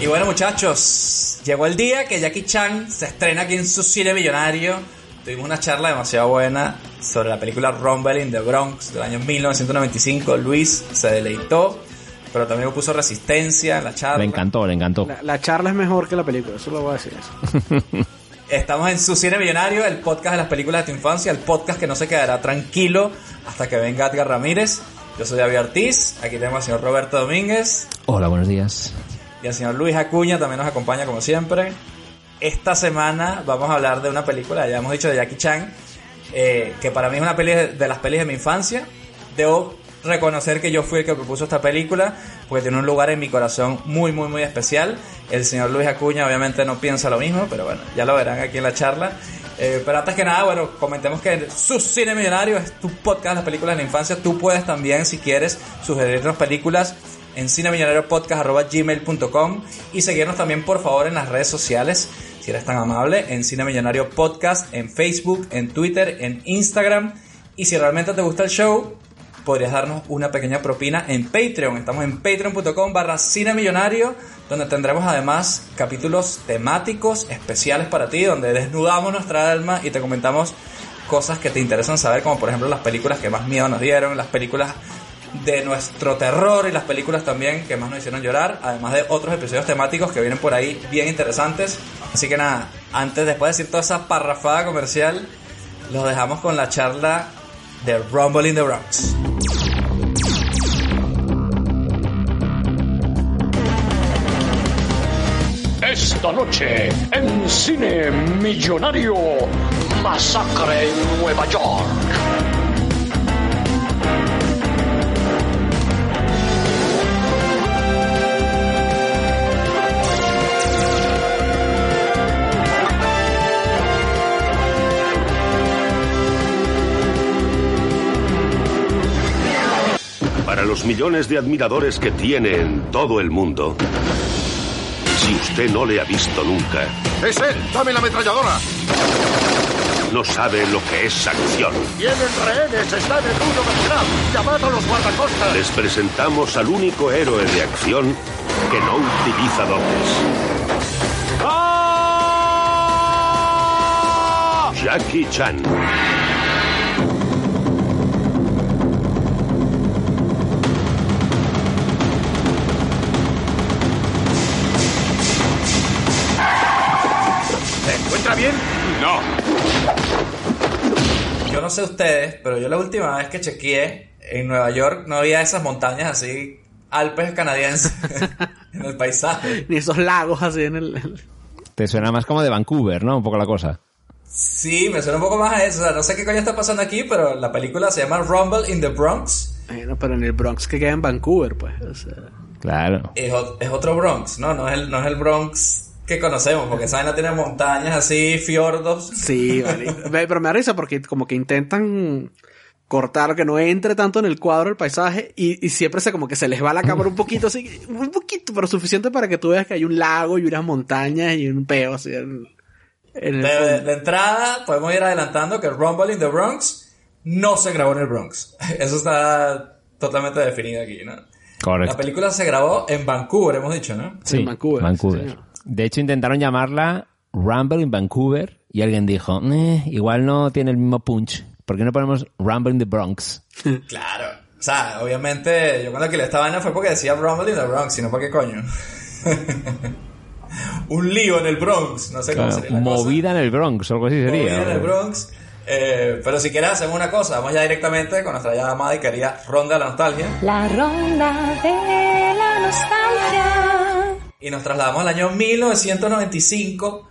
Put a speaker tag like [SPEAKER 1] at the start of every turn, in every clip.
[SPEAKER 1] Y bueno muchachos, llegó el día que Jackie Chan se estrena aquí en su cine millonario. Tuvimos una charla demasiado buena sobre la película Rumble in the Bronx del año 1995. Luis se deleitó, pero también puso resistencia en la charla.
[SPEAKER 2] Le encantó, le encantó.
[SPEAKER 3] La, la charla es mejor que la película, eso lo voy a decir. Eso.
[SPEAKER 1] Estamos en su cine millonario, el podcast de las películas de tu infancia, el podcast que no se quedará tranquilo hasta que venga Edgar Ramírez. Yo soy David Ortiz, aquí tenemos al señor Roberto Domínguez
[SPEAKER 2] Hola, buenos días.
[SPEAKER 1] y el señor Luis Acuña también nos acompaña como siempre. Esta semana vamos a hablar de una película, ya hemos dicho de Jackie Chan, eh, que para mí es una peli de, de las pelis de mi infancia. Debo reconocer que yo fui el que propuso esta película, porque tiene un lugar en mi corazón muy, muy, muy especial. El señor Luis Acuña obviamente no piensa lo mismo, pero bueno, ya lo verán aquí en la charla. Eh, pero antes que nada, bueno, comentemos que su Cine Millonario es tu podcast las películas de la infancia. Tú puedes también, si quieres, sugerirnos películas en cinemillonariopodcast.gmail.com y seguirnos también, por favor, en las redes sociales, si eres tan amable, en Cine Millonario Podcast, en Facebook, en Twitter, en Instagram. Y si realmente te gusta el show, podrías darnos una pequeña propina en Patreon. Estamos en patreon.com barra Cine Millonario, donde tendremos además capítulos temáticos especiales para ti, donde desnudamos nuestra alma y te comentamos cosas que te interesan saber, como por ejemplo las películas que más miedo nos dieron, las películas de nuestro terror y las películas también que más nos hicieron llorar, además de otros episodios temáticos que vienen por ahí bien interesantes. Así que nada, antes, después de decir toda esa parrafada comercial, los dejamos con la charla de Rumble in the Bronx.
[SPEAKER 4] Esta noche en Cine Millonario, Masacre en Nueva York.
[SPEAKER 5] Para los millones de admiradores que tiene en todo el mundo, si usted no le ha visto nunca,
[SPEAKER 6] ¡Es él! ¡Dame la ametralladora!
[SPEAKER 5] no sabe lo que es acción.
[SPEAKER 6] ¡Tienen rehenes! ¡Está en mundo Vietnam! ¡Llamad a los guardacostas!
[SPEAKER 5] Les presentamos al único héroe de acción que no utiliza dobles. Jackie Chan.
[SPEAKER 4] No.
[SPEAKER 1] Yo no sé ustedes, pero yo la última vez que chequeé en Nueva York no había esas montañas así, Alpes canadienses, en el paisaje.
[SPEAKER 3] Ni esos lagos así en el...
[SPEAKER 2] Te suena más como de Vancouver, ¿no? Un poco la cosa.
[SPEAKER 1] Sí, me suena un poco más a eso. O sea, no sé qué coño está pasando aquí, pero la película se llama Rumble in the Bronx.
[SPEAKER 3] Bueno, pero en el Bronx que queda en Vancouver, pues. O sea,
[SPEAKER 2] Claro.
[SPEAKER 1] Es, otro Bronx, ¿no? No es, el, no es el Bronx que conocemos, porque esa no tiene montañas así, fiordos.
[SPEAKER 3] sí, vale. Pero me da risa porque como que intentan cortar que no entre tanto en el cuadro el paisaje y, y siempre se como que se les va la cámara un poquito así, un poquito, pero suficiente para que tú veas que hay un lago y unas montañas y un peo así en, en el
[SPEAKER 1] De, entrada, podemos ir adelantando que Rumble in the Bronx no se grabó en el Bronx. Eso está totalmente definido aquí, ¿no?
[SPEAKER 2] Correcto.
[SPEAKER 1] La película se grabó en Vancouver, hemos dicho, ¿no?
[SPEAKER 2] Sí,
[SPEAKER 3] En Vancouver,
[SPEAKER 2] Vancouver.
[SPEAKER 3] sí.
[SPEAKER 2] De hecho, intentaron llamarla Rumble in Vancouver y alguien dijo, "Eh, igual no tiene el mismo punch. ¿Por qué no ponemos Rumble in the Bronx?
[SPEAKER 1] Claro. O sea, obviamente, yo cuando que le esta vaina fue porque decía Rumble in the Bronx, sino porque coño. Un lío en el Bronx, no sé cómo
[SPEAKER 2] Claro,
[SPEAKER 1] sería la cosa.
[SPEAKER 2] movida en el Bronx, algo así sería.
[SPEAKER 1] Movida en el Bronx. Eh, pero si quieres hacemos una cosa, vamos ya directamente con nuestra ya amada y querida ronda de la nostalgia.
[SPEAKER 7] La ronda de la nostalgia.
[SPEAKER 1] Y nos trasladamos al año 1995,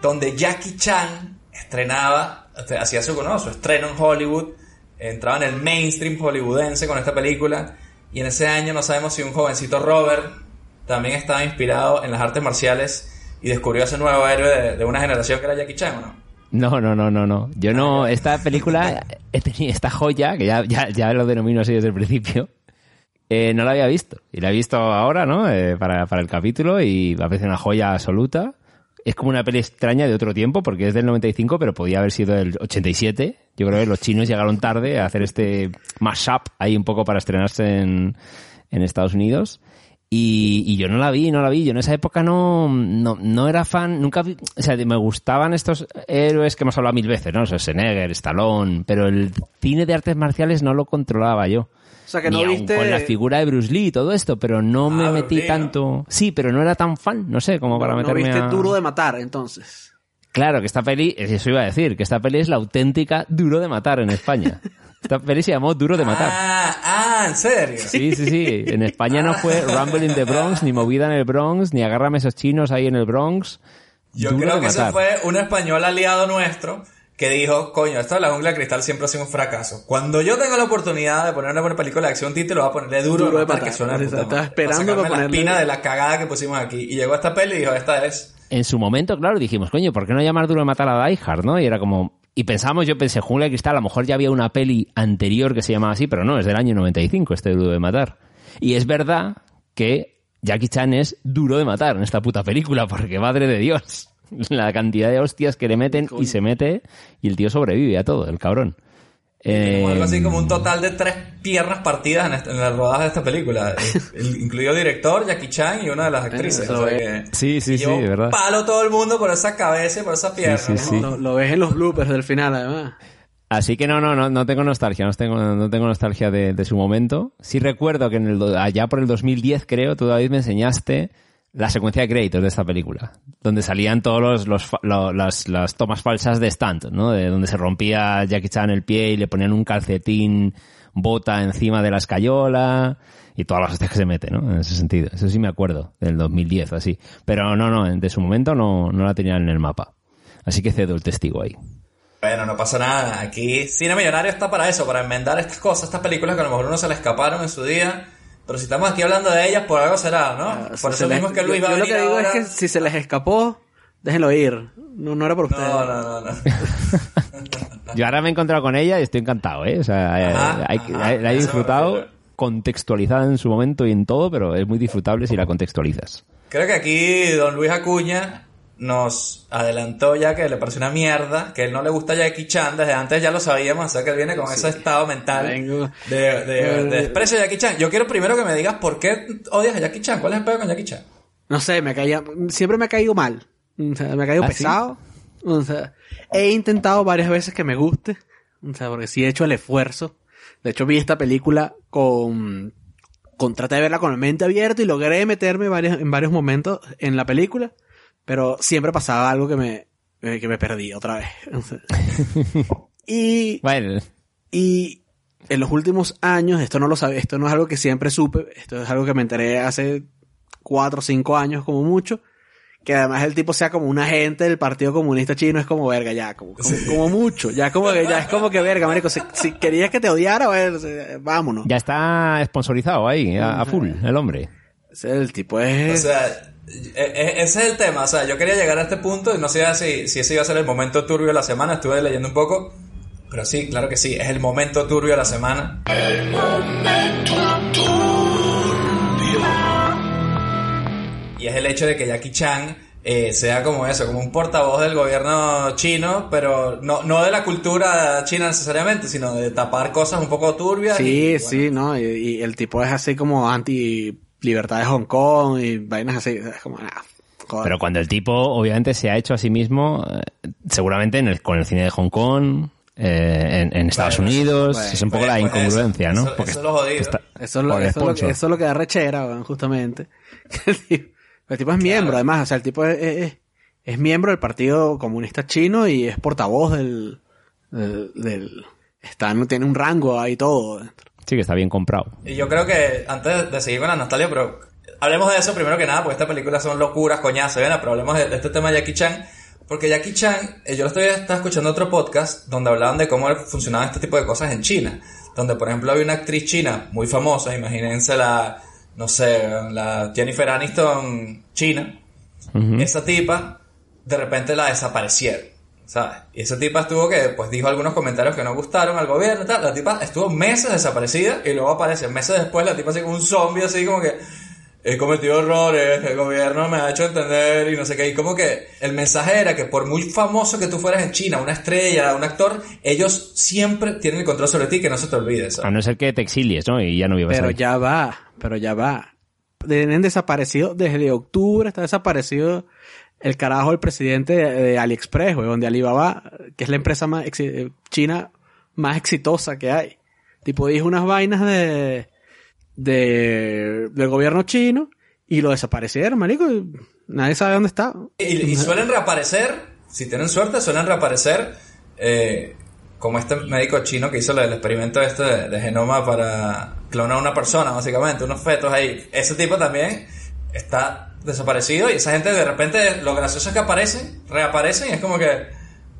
[SPEAKER 1] donde Jackie Chan estrenaba, este, hacía su, ¿no? su estreno en Hollywood, entraba en el mainstream hollywoodense con esta película, y en ese año no sabemos si un jovencito Robert también estaba inspirado en las artes marciales y descubrió ese nuevo héroe de, de una generación que era Jackie Chan, ¿o no?
[SPEAKER 2] No, no, no, no, no. Yo no, esta película, esta joya, que ya, ya, ya lo denomino así desde el principio, eh, no la había visto. Y la he visto ahora, ¿no? Eh, para, para el capítulo y me parece una joya absoluta. Es como una peli extraña de otro tiempo porque es del 95, pero podía haber sido del 87. Yo creo que los chinos llegaron tarde a hacer este mashup ahí un poco para estrenarse en, en Estados Unidos. Y, yo no la vi, no la vi. Yo en esa época no, no, no era fan, nunca o sea, me gustaban estos héroes que hemos hablado mil veces, ¿no? Schwarzenegger, Stallone, pero el cine de artes marciales no lo controlaba yo.
[SPEAKER 3] O sea, que no viste...
[SPEAKER 2] con la figura de Bruce Lee y todo esto, pero no me
[SPEAKER 1] Ah,
[SPEAKER 2] metí
[SPEAKER 1] ¿no?
[SPEAKER 2] tanto. Sí, pero no era tan fan, no sé, como para
[SPEAKER 3] no, no
[SPEAKER 2] meterme
[SPEAKER 3] viste
[SPEAKER 2] a...
[SPEAKER 3] duro de matar, entonces.
[SPEAKER 2] Claro, que esta peli, eso iba a decir, que esta peli es la auténtica Duro de Matar en España. Esta peli se llamó Duro de Matar.
[SPEAKER 1] Ah, ah, ¿en serio?
[SPEAKER 2] Sí, sí, sí. En España no fue Rumble in the Bronx, ni Movida en el Bronx, ni Agárrame esos chinos ahí en el Bronx.
[SPEAKER 1] Yo
[SPEAKER 2] Duro
[SPEAKER 1] creo
[SPEAKER 2] de
[SPEAKER 1] que ese
[SPEAKER 2] Matar.
[SPEAKER 1] fue un español aliado nuestro que dijo, coño, esto de la jungla de cristal siempre ha sido un fracaso. Cuando yo tenga la oportunidad de poner una buena película de acción título, voy a ponerle duro,
[SPEAKER 3] Duro
[SPEAKER 1] de
[SPEAKER 3] de
[SPEAKER 1] matar, que suena
[SPEAKER 3] Estaba
[SPEAKER 1] madre.
[SPEAKER 3] esperando
[SPEAKER 1] Para
[SPEAKER 3] para
[SPEAKER 1] sacarme la espina de la cagada que pusimos aquí. Y llegó esta peli y dijo, esta es...
[SPEAKER 2] En su momento, claro, dijimos, coño, ¿por qué no llamar Duro de Matar a Die Hard, no? Y era como... Y pensamos, yo pensé, Jungla de Cristal, a lo mejor ya había una peli anterior que se llamaba así, pero no, es del año 95 este Duro de Matar. Y es verdad que Jackie Chan es duro de matar en esta puta película, porque madre de Dios, la cantidad de hostias que le meten y se mete y el tío sobrevive a todo, el cabrón.
[SPEAKER 1] Como algo
[SPEAKER 2] Eh,
[SPEAKER 1] así como un total de tres piernas partidas en, este- en el rodaje de esta película. El- incluido el director, Jackie Chan y una de las actrices.
[SPEAKER 3] Eso
[SPEAKER 1] O sea que-
[SPEAKER 2] Sí, sí, sí, de verdad.
[SPEAKER 1] palo todo el mundo por esa cabeza y por esa pierna.
[SPEAKER 2] sí,
[SPEAKER 1] ¿no?
[SPEAKER 2] sí.
[SPEAKER 3] Lo, lo ves en los bloopers del final, además.
[SPEAKER 2] Así que no, no, no, no tengo nostalgia, no tengo, no tengo nostalgia de, de su momento. Sí recuerdo que en el, allá por el 2010, creo, tú David me enseñaste la secuencia de créditos de esta película, donde salían todos los, los las, tomas falsas de stunt, ¿no? De donde se rompía Jackie Chan el pie y le ponían un calcetín bota encima de la escayola y todas las hostias que se mete, ¿no? En ese sentido. Eso sí me acuerdo, del 2010 o así. Pero no, no, de su momento no, no la tenían en el mapa. Así que cedo el testigo ahí.
[SPEAKER 1] Bueno, no pasa nada. Aquí Cine Millonario está para eso, para enmendar estas cosas, estas películas que a lo mejor uno se le escaparon en su día. Pero si estamos aquí hablando de ellas, por algo será, ¿no?
[SPEAKER 3] Ah, Si
[SPEAKER 1] por
[SPEAKER 3] se
[SPEAKER 1] eso
[SPEAKER 3] les-
[SPEAKER 1] mismo es que Luis
[SPEAKER 3] yo,
[SPEAKER 1] va a
[SPEAKER 3] yo lo
[SPEAKER 1] venir
[SPEAKER 3] que digo
[SPEAKER 1] ahora.
[SPEAKER 3] es que si se les escapó, déjenlo ir. No, no era por ustedes.
[SPEAKER 1] No, no, no, no.
[SPEAKER 2] Yo ahora me he encontrado con ella y estoy encantado, ¿eh? O sea, eh,
[SPEAKER 1] Ajá,
[SPEAKER 2] hay-
[SPEAKER 1] ajá,
[SPEAKER 2] hay- la he disfrutado contextualizada en su momento y en todo, pero es muy disfrutable si la contextualizas.
[SPEAKER 1] Creo que aquí Don Luis Acuña nos adelantó ya que le pareció una mierda, que él no le gusta Jackie Chan, desde antes ya lo sabíamos, o sea que él viene con ese estado mental
[SPEAKER 3] Vengo.
[SPEAKER 1] de, de, de desprecio a Jackie Chan. Yo quiero primero que me digas por qué odias a Jackie Chan, ¿cuál es el peor con Jackie Chan?
[SPEAKER 3] No sé, me caía, siempre me ha caído mal. O sea, me ha caído
[SPEAKER 2] ¿Ah, sí?
[SPEAKER 3] pesado. O sea, he intentado varias veces que me guste. O sea, porque sí he hecho el esfuerzo. De hecho, vi esta película con, con traté de verla con la mente abierta y logré meterme varios, en varios momentos en la película. Pero siempre pasaba algo que me, eh, que me perdí otra vez. Y
[SPEAKER 2] Bueno,
[SPEAKER 3] y en los últimos años, esto no lo sabía, esto no es algo que siempre supe, esto es algo que me enteré hace cuatro o cinco años como mucho, que además el tipo sea como un agente del Partido Comunista Chino es como verga ya, como, como, como mucho, ya como que ya es como que verga, marico, si, si querías que te odiara, bueno, eh, vámonos.
[SPEAKER 2] ya está sponsorizado ahí, a, a full, el hombre.
[SPEAKER 3] El tipo
[SPEAKER 1] O
[SPEAKER 3] es...
[SPEAKER 1] sea, e- e- ese es el tema. O sea, yo quería llegar a este punto y no sé si, si ese iba a ser el momento turbio de la semana. Estuve leyendo un poco. Pero sí, claro que sí. Es el momento turbio de la semana. Y es el hecho de que Jackie Chan eh, sea como eso, como un portavoz del gobierno chino, pero no, no de la cultura china necesariamente, sino de tapar cosas un poco turbias. y,
[SPEAKER 3] sí,
[SPEAKER 1] bueno,
[SPEAKER 3] sí, ¿no? Y, y el tipo es así como anti libertad de Hong Kong y vainas así, es como, ah, joder.
[SPEAKER 2] Pero cuando el tipo obviamente se ha hecho a sí mismo, eh, seguramente en el- con el cine de Hong Kong, eh, en, en Estados
[SPEAKER 1] Bueno,
[SPEAKER 2] Unidos,
[SPEAKER 3] bueno,
[SPEAKER 2] es un poco
[SPEAKER 1] pues,
[SPEAKER 2] la
[SPEAKER 1] pues
[SPEAKER 2] incongruencia,
[SPEAKER 1] eso,
[SPEAKER 2] ¿no?
[SPEAKER 1] eso-
[SPEAKER 2] Porque
[SPEAKER 1] eso lo jodido.
[SPEAKER 2] está-
[SPEAKER 3] Eso es lo, eso que, eso es lo que da rechera, justamente. El tipo, el tipo es miembro, además, o sea, el tipo es, es- es miembro del Partido Comunista Chino y es portavoz del... del, del- está, tiene un rango ahí todo.
[SPEAKER 2] Sí, que está bien comprado.
[SPEAKER 1] Y yo creo que antes de seguir con la nostalgia, pero hablemos de eso primero que nada, porque esta película son locuras, coñazo, ¿ven? Pero hablemos de, este tema de Jackie Chan. Porque Jackie Chan, eh, yo lo estoy estaba escuchando otro podcast donde hablaban de cómo funcionaban este tipo de cosas en China. Donde, por ejemplo, había una actriz china muy famosa, imagínense la, no sé, la Jennifer Aniston china. Esa tipa, de repente la desaparecieron. ¿Sabes? Y esa tipa estuvo que, pues dijo algunos comentarios que no gustaron al gobierno y tal. La tipa estuvo meses desaparecida y luego aparece meses después la tipa así como un zombie, así como que he cometido errores, el gobierno me ha hecho entender y no sé qué. Y como que el mensaje era que por muy famoso que tú fueras en China, una estrella, un actor, ellos siempre tienen el control sobre ti, que no se te olvide. ¿sabes?
[SPEAKER 2] A no ser que te exilies, ¿no? Y ya no vivas
[SPEAKER 3] Pero
[SPEAKER 2] ahí.
[SPEAKER 3] ya va, pero ya va. Tienen desaparecido desde octubre, está desaparecido el carajo del presidente de, AliExpress, weón, de Alibaba, que es la empresa más eh, china más exitosa que hay. Tipo, dijo unas vainas de, de del gobierno chino y lo desaparecieron, marico. y Nadie sabe dónde está.
[SPEAKER 1] Y, y suelen reaparecer, si tienen suerte, suelen reaparecer eh, como este médico chino que hizo el experimento este de, de genoma para clonar a una persona, básicamente, unos fetos ahí. Ese tipo también está desaparecido y esa gente de repente, lo gracioso es que aparecen, reaparecen y es como que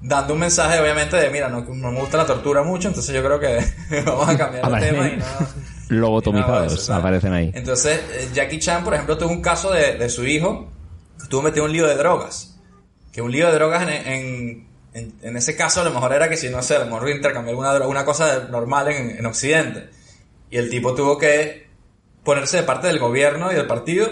[SPEAKER 1] dando un mensaje obviamente de, mira, no, no me gusta la tortura mucho, entonces yo creo que vamos a cambiar el tema y no...
[SPEAKER 2] Lobotomizados
[SPEAKER 1] y no, eso,
[SPEAKER 2] aparecen ahí.
[SPEAKER 1] Entonces, eh, Jackie Chan, por ejemplo, tuvo un caso de, de su hijo que estuvo metido en un lío de drogas. Que un lío de drogas en, en, en- en ese caso a lo mejor era que si no sé, a lo mejor intercambió alguna droga, una cosa normal en, en Occidente. Y el tipo tuvo que ponerse de parte del gobierno y del partido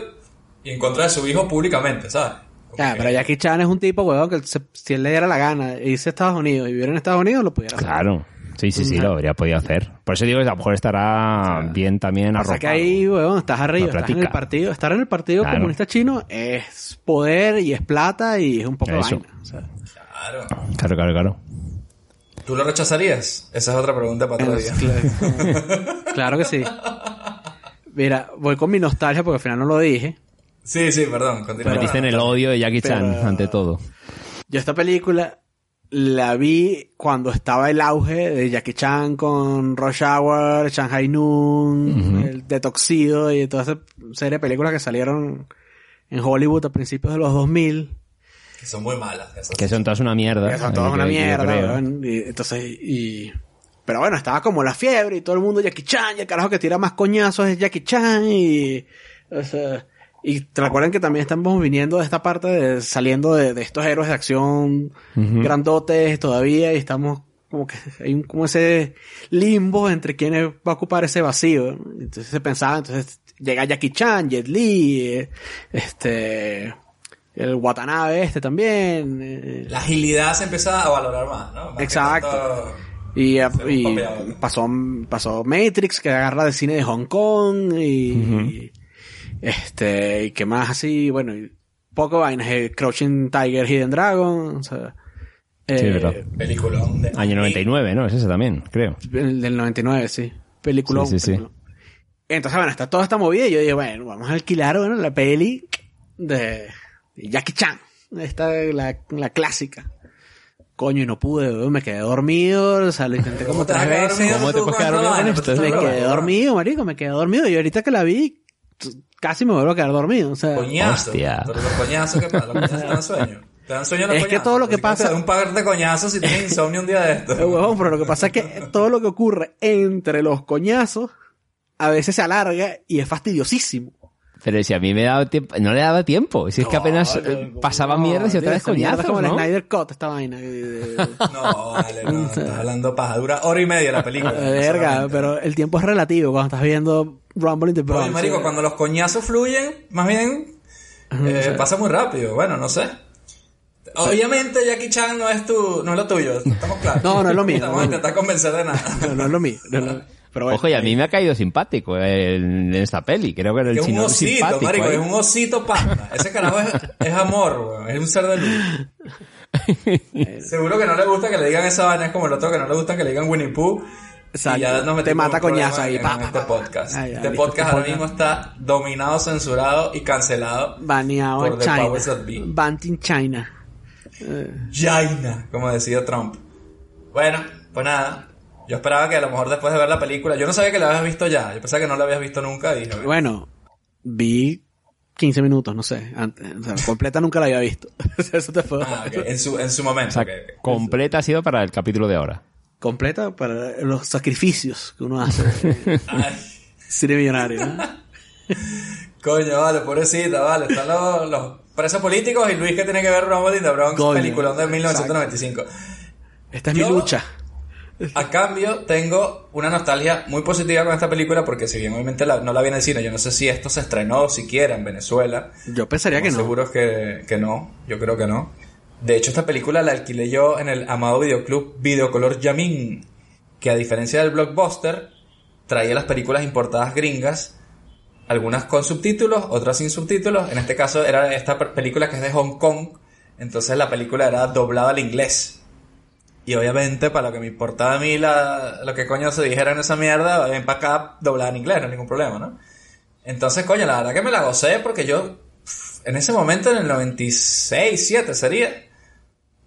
[SPEAKER 1] y en contra de su hijo públicamente, ¿sabes? Como
[SPEAKER 3] Claro,
[SPEAKER 1] que-
[SPEAKER 3] pero Jackie Chan es un tipo, weón, que se- si él le diera la gana e irse a Estados Unidos y vivir en Estados Unidos, lo pudiera hacer.
[SPEAKER 2] Claro. Sí, sí, sí, lo habría podido hacer. Por eso digo que a lo mejor estará bien también arropado.
[SPEAKER 3] que ahí, weón, estás arriba, estás en el partido. Estar en el partido
[SPEAKER 2] Claro.
[SPEAKER 3] comunista chino es poder y es plata y es un poco de
[SPEAKER 2] Eso.
[SPEAKER 3] vaina. o sea.
[SPEAKER 1] Claro.
[SPEAKER 2] Claro, claro, claro.
[SPEAKER 1] ¿Tú lo rechazarías? Esa es otra pregunta para otro día.
[SPEAKER 3] Claro, claro que sí. Mira, voy con mi nostalgia porque al final no lo dije.
[SPEAKER 1] Sí, sí, perdón. Continúa.
[SPEAKER 2] Metiste en el odio de Jackie Chan
[SPEAKER 3] Pero-
[SPEAKER 2] ante todo.
[SPEAKER 3] Yo esta película la vi cuando estaba el auge de Jackie Chan con Rush Hour, Shanghai Noon, el Detoxido y toda esa serie de películas que salieron en Hollywood a principios de los 2000.
[SPEAKER 1] Que son muy malas. esas.
[SPEAKER 2] Que son todas una mierda.
[SPEAKER 3] Que son todas una
[SPEAKER 2] que-
[SPEAKER 3] mierda. Y entonces, y... Pero bueno, estaba como la fiebre y todo el mundo Jackie Chan y el carajo que tira más coñazos es Jackie Chan y... o sea, y te recuerden que también estamos viniendo de esta parte de saliendo de, de estos héroes de acción grandotes todavía y estamos como que hay un, como ese limbo entre quiénes va a ocupar ese vacío. Entonces se pensaba, entonces llega Jackie Chan, Jet Li, eh, este, el Watanabe este también. eh,
[SPEAKER 1] La agilidad se empieza a valorar más, ¿no? Más
[SPEAKER 3] Exacto. Y, eh, y pasó, pasó Matrix, que agarra del cine de Hong Kong, y, y, este, y que más así, bueno, y poco vainas, eh, Crouching Tiger, Hidden Dragon, o sea,
[SPEAKER 2] Sí,
[SPEAKER 3] eh,
[SPEAKER 2] verdad.
[SPEAKER 1] Peliculón de
[SPEAKER 2] Año 99, ¿no? Es ese también, creo.
[SPEAKER 3] el del 99, sí, película.
[SPEAKER 2] Sí, sí, sí.
[SPEAKER 3] Entonces, bueno, está toda esta movida y yo digo, bueno, vamos a alquilar, bueno, la peli de, Jackie Chan, esta, la, la clásica. Coño, y no pude, weón, me quedé dormido, o sea, lo intenté como
[SPEAKER 1] ¿Cómo te vas
[SPEAKER 3] tres veces.
[SPEAKER 2] ¿Cómo te puedes quedar dormido esto?
[SPEAKER 1] Pues,
[SPEAKER 3] Me quedé dormido, marico, me quedé dormido. Y ahorita que la vi, casi me vuelvo a quedar dormido. O sea,
[SPEAKER 1] Coñazo.
[SPEAKER 2] Hostia.
[SPEAKER 1] Pero los coñazos, ¿qué pasa? Los coñazos te dan sueño. Te dan sueño los
[SPEAKER 3] Es que
[SPEAKER 1] coñazos.
[SPEAKER 3] todo lo que
[SPEAKER 1] Así te
[SPEAKER 3] pasa-
[SPEAKER 1] dan un par de coñazos si tienes insomnio un día de esto.
[SPEAKER 3] eh, huevón, pero lo que pasa es que todo lo que ocurre entre los coñazos a veces se alarga y es fastidiosísimo.
[SPEAKER 2] Pero si a mí me daba tiempo, no le daba tiempo. Si es que apenas eh, pasaba mierdas y otra vez
[SPEAKER 3] mierda
[SPEAKER 2] coñazos,
[SPEAKER 3] Es como
[SPEAKER 2] ¿no?
[SPEAKER 3] el Snyder Cut, esta vaina. de- de- de-
[SPEAKER 1] No, vale, no. Estás hablando paja. Dura hora y media la película.
[SPEAKER 3] verga, pero el tiempo es relativo cuando estás viendo Rumble in the Bronx.
[SPEAKER 1] Oye, marico, cuando los coñazos fluyen, más bien, eh, pasa muy rápido. Bueno, no sé. Obviamente Jackie Chan no es tu, no es lo tuyo, estamos claros.
[SPEAKER 3] No, no es lo mío,
[SPEAKER 1] Estamos
[SPEAKER 3] no
[SPEAKER 1] a intentar convencer de nada.
[SPEAKER 3] No, no es lo mío. no es lo mío. Pero bueno,
[SPEAKER 2] Ojo, y a mí me ha caído simpático en, en esta peli. Creo que era el
[SPEAKER 1] es un
[SPEAKER 2] chino
[SPEAKER 1] osito,
[SPEAKER 2] simpático.
[SPEAKER 1] marico, es un osito panda. Ese carajo es, es amor, weón. Es un ser de luz. Seguro que no le gusta que le digan esa vaina, es como el otro que no le gusta que le digan Winnie Pooh.
[SPEAKER 3] Exacto.
[SPEAKER 1] Y ya nos
[SPEAKER 3] Te mata
[SPEAKER 1] un
[SPEAKER 3] coñazo ahí,
[SPEAKER 1] en
[SPEAKER 3] pa, pa,
[SPEAKER 1] este
[SPEAKER 3] pa.
[SPEAKER 1] podcast.
[SPEAKER 3] Ya,
[SPEAKER 1] este
[SPEAKER 3] listo,
[SPEAKER 1] podcast
[SPEAKER 3] este
[SPEAKER 1] ahora mismo está dominado, censurado y cancelado
[SPEAKER 3] baneado
[SPEAKER 1] por
[SPEAKER 3] en
[SPEAKER 1] the
[SPEAKER 3] China. Banned in China.
[SPEAKER 1] Jaina, como decía Trump. Bueno, pues nada. Yo esperaba que a lo mejor después de ver la película, yo no sabía que la habías visto ya, yo pensaba que no la habías visto nunca y dije, bueno,
[SPEAKER 3] Bueno, vi 15 minutos, no sé. Antes, o sea, completa nunca la había visto. Eso te puedo
[SPEAKER 1] ah, ok, en, su, en su momento.
[SPEAKER 2] O sea, completa ha sido para el capítulo de ahora.
[SPEAKER 3] Completa para los sacrificios que uno hace. Cine millonario. ¿no?
[SPEAKER 1] coño, vale, pobrecita, vale, están los, los presos políticos y Luis que tiene que ver Rumble in the Bronx,
[SPEAKER 3] Coño,
[SPEAKER 1] película de 1995.
[SPEAKER 3] Esta es
[SPEAKER 1] Yo-
[SPEAKER 3] mi lucha.
[SPEAKER 1] A cambio, tengo una nostalgia muy positiva con esta película porque si bien obviamente la- no la vi en el cine, yo no sé si esto se estrenó siquiera en Venezuela.
[SPEAKER 3] Yo pensaría que no.
[SPEAKER 1] Seguro que, que no, yo creo que no. De hecho, esta película la alquilé yo en el amado videoclub Videocolor Yamin, que a diferencia del blockbuster, traía las películas importadas gringas, algunas con subtítulos, otras sin subtítulos. En este caso era esta película que es de Hong Kong, entonces la película era doblada al inglés. Y obviamente, para lo que me importaba a mí la- lo que coño se dijera en esa mierda, ven para acá doblada en inglés, no hay ningún problema, ¿no? Entonces, coño, la verdad que me la gocé porque yo, en ese momento, en el 96, 7 sería,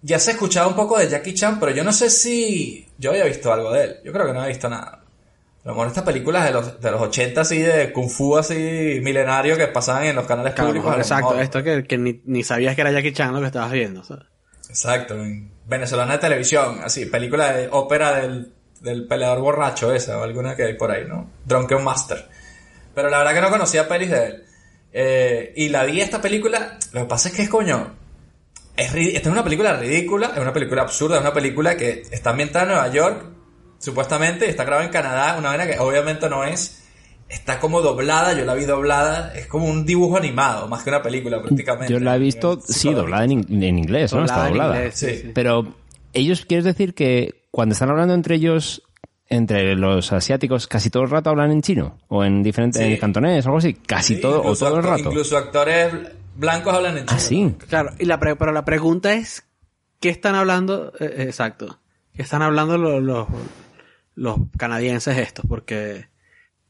[SPEAKER 1] ya se escuchaba un poco de Jackie Chan, pero yo no sé si yo había visto algo de él. Yo creo que no había visto nada. A lo mejor estas películas de los, de los 80 así de Kung Fu así milenario que pasaban en los canales
[SPEAKER 3] Claro,
[SPEAKER 1] públicos. a lo
[SPEAKER 3] exacto,
[SPEAKER 1] mejor.
[SPEAKER 3] esto que, que ni, ni sabías que era Jackie Chan lo que estabas viendo. ¿sabes?
[SPEAKER 1] Exacto, en venezolana de televisión, así, película de ópera del, del peleador borracho esa, o alguna que hay por ahí, ¿no? Drunken Master. Pero la verdad que no conocía pelis de él. Eh, y la vi esta película, lo que pasa es que es coño, es, esta es una película ridícula, es una película absurda, es una película que está ambientada en Nueva York, supuestamente, y está grabada en Canadá, una vaina que obviamente no es, está como doblada, yo la vi doblada, es como un dibujo animado, más que una película prácticamente.
[SPEAKER 2] Yo la he visto, sí, doblada en, in- en inglés, ¿no? Está doblada.
[SPEAKER 3] inglés, sí.
[SPEAKER 2] Pero ellos, ¿quieres decir que cuando están hablando entre ellos, entre los asiáticos, casi todo el rato hablan en chino? ¿O en diferente,
[SPEAKER 1] Sí.
[SPEAKER 2] en cantonés o algo así? Casi
[SPEAKER 1] Sí,
[SPEAKER 2] todo, o
[SPEAKER 1] incluso
[SPEAKER 2] todo el rato.
[SPEAKER 1] Incluso actores blancos hablan en chino.
[SPEAKER 2] Ah, sí.
[SPEAKER 3] Claro, y la pre- pero la pregunta es, ¿qué están hablando? eh, exacto. ¿Qué están hablando los, los, los canadienses estos? Porque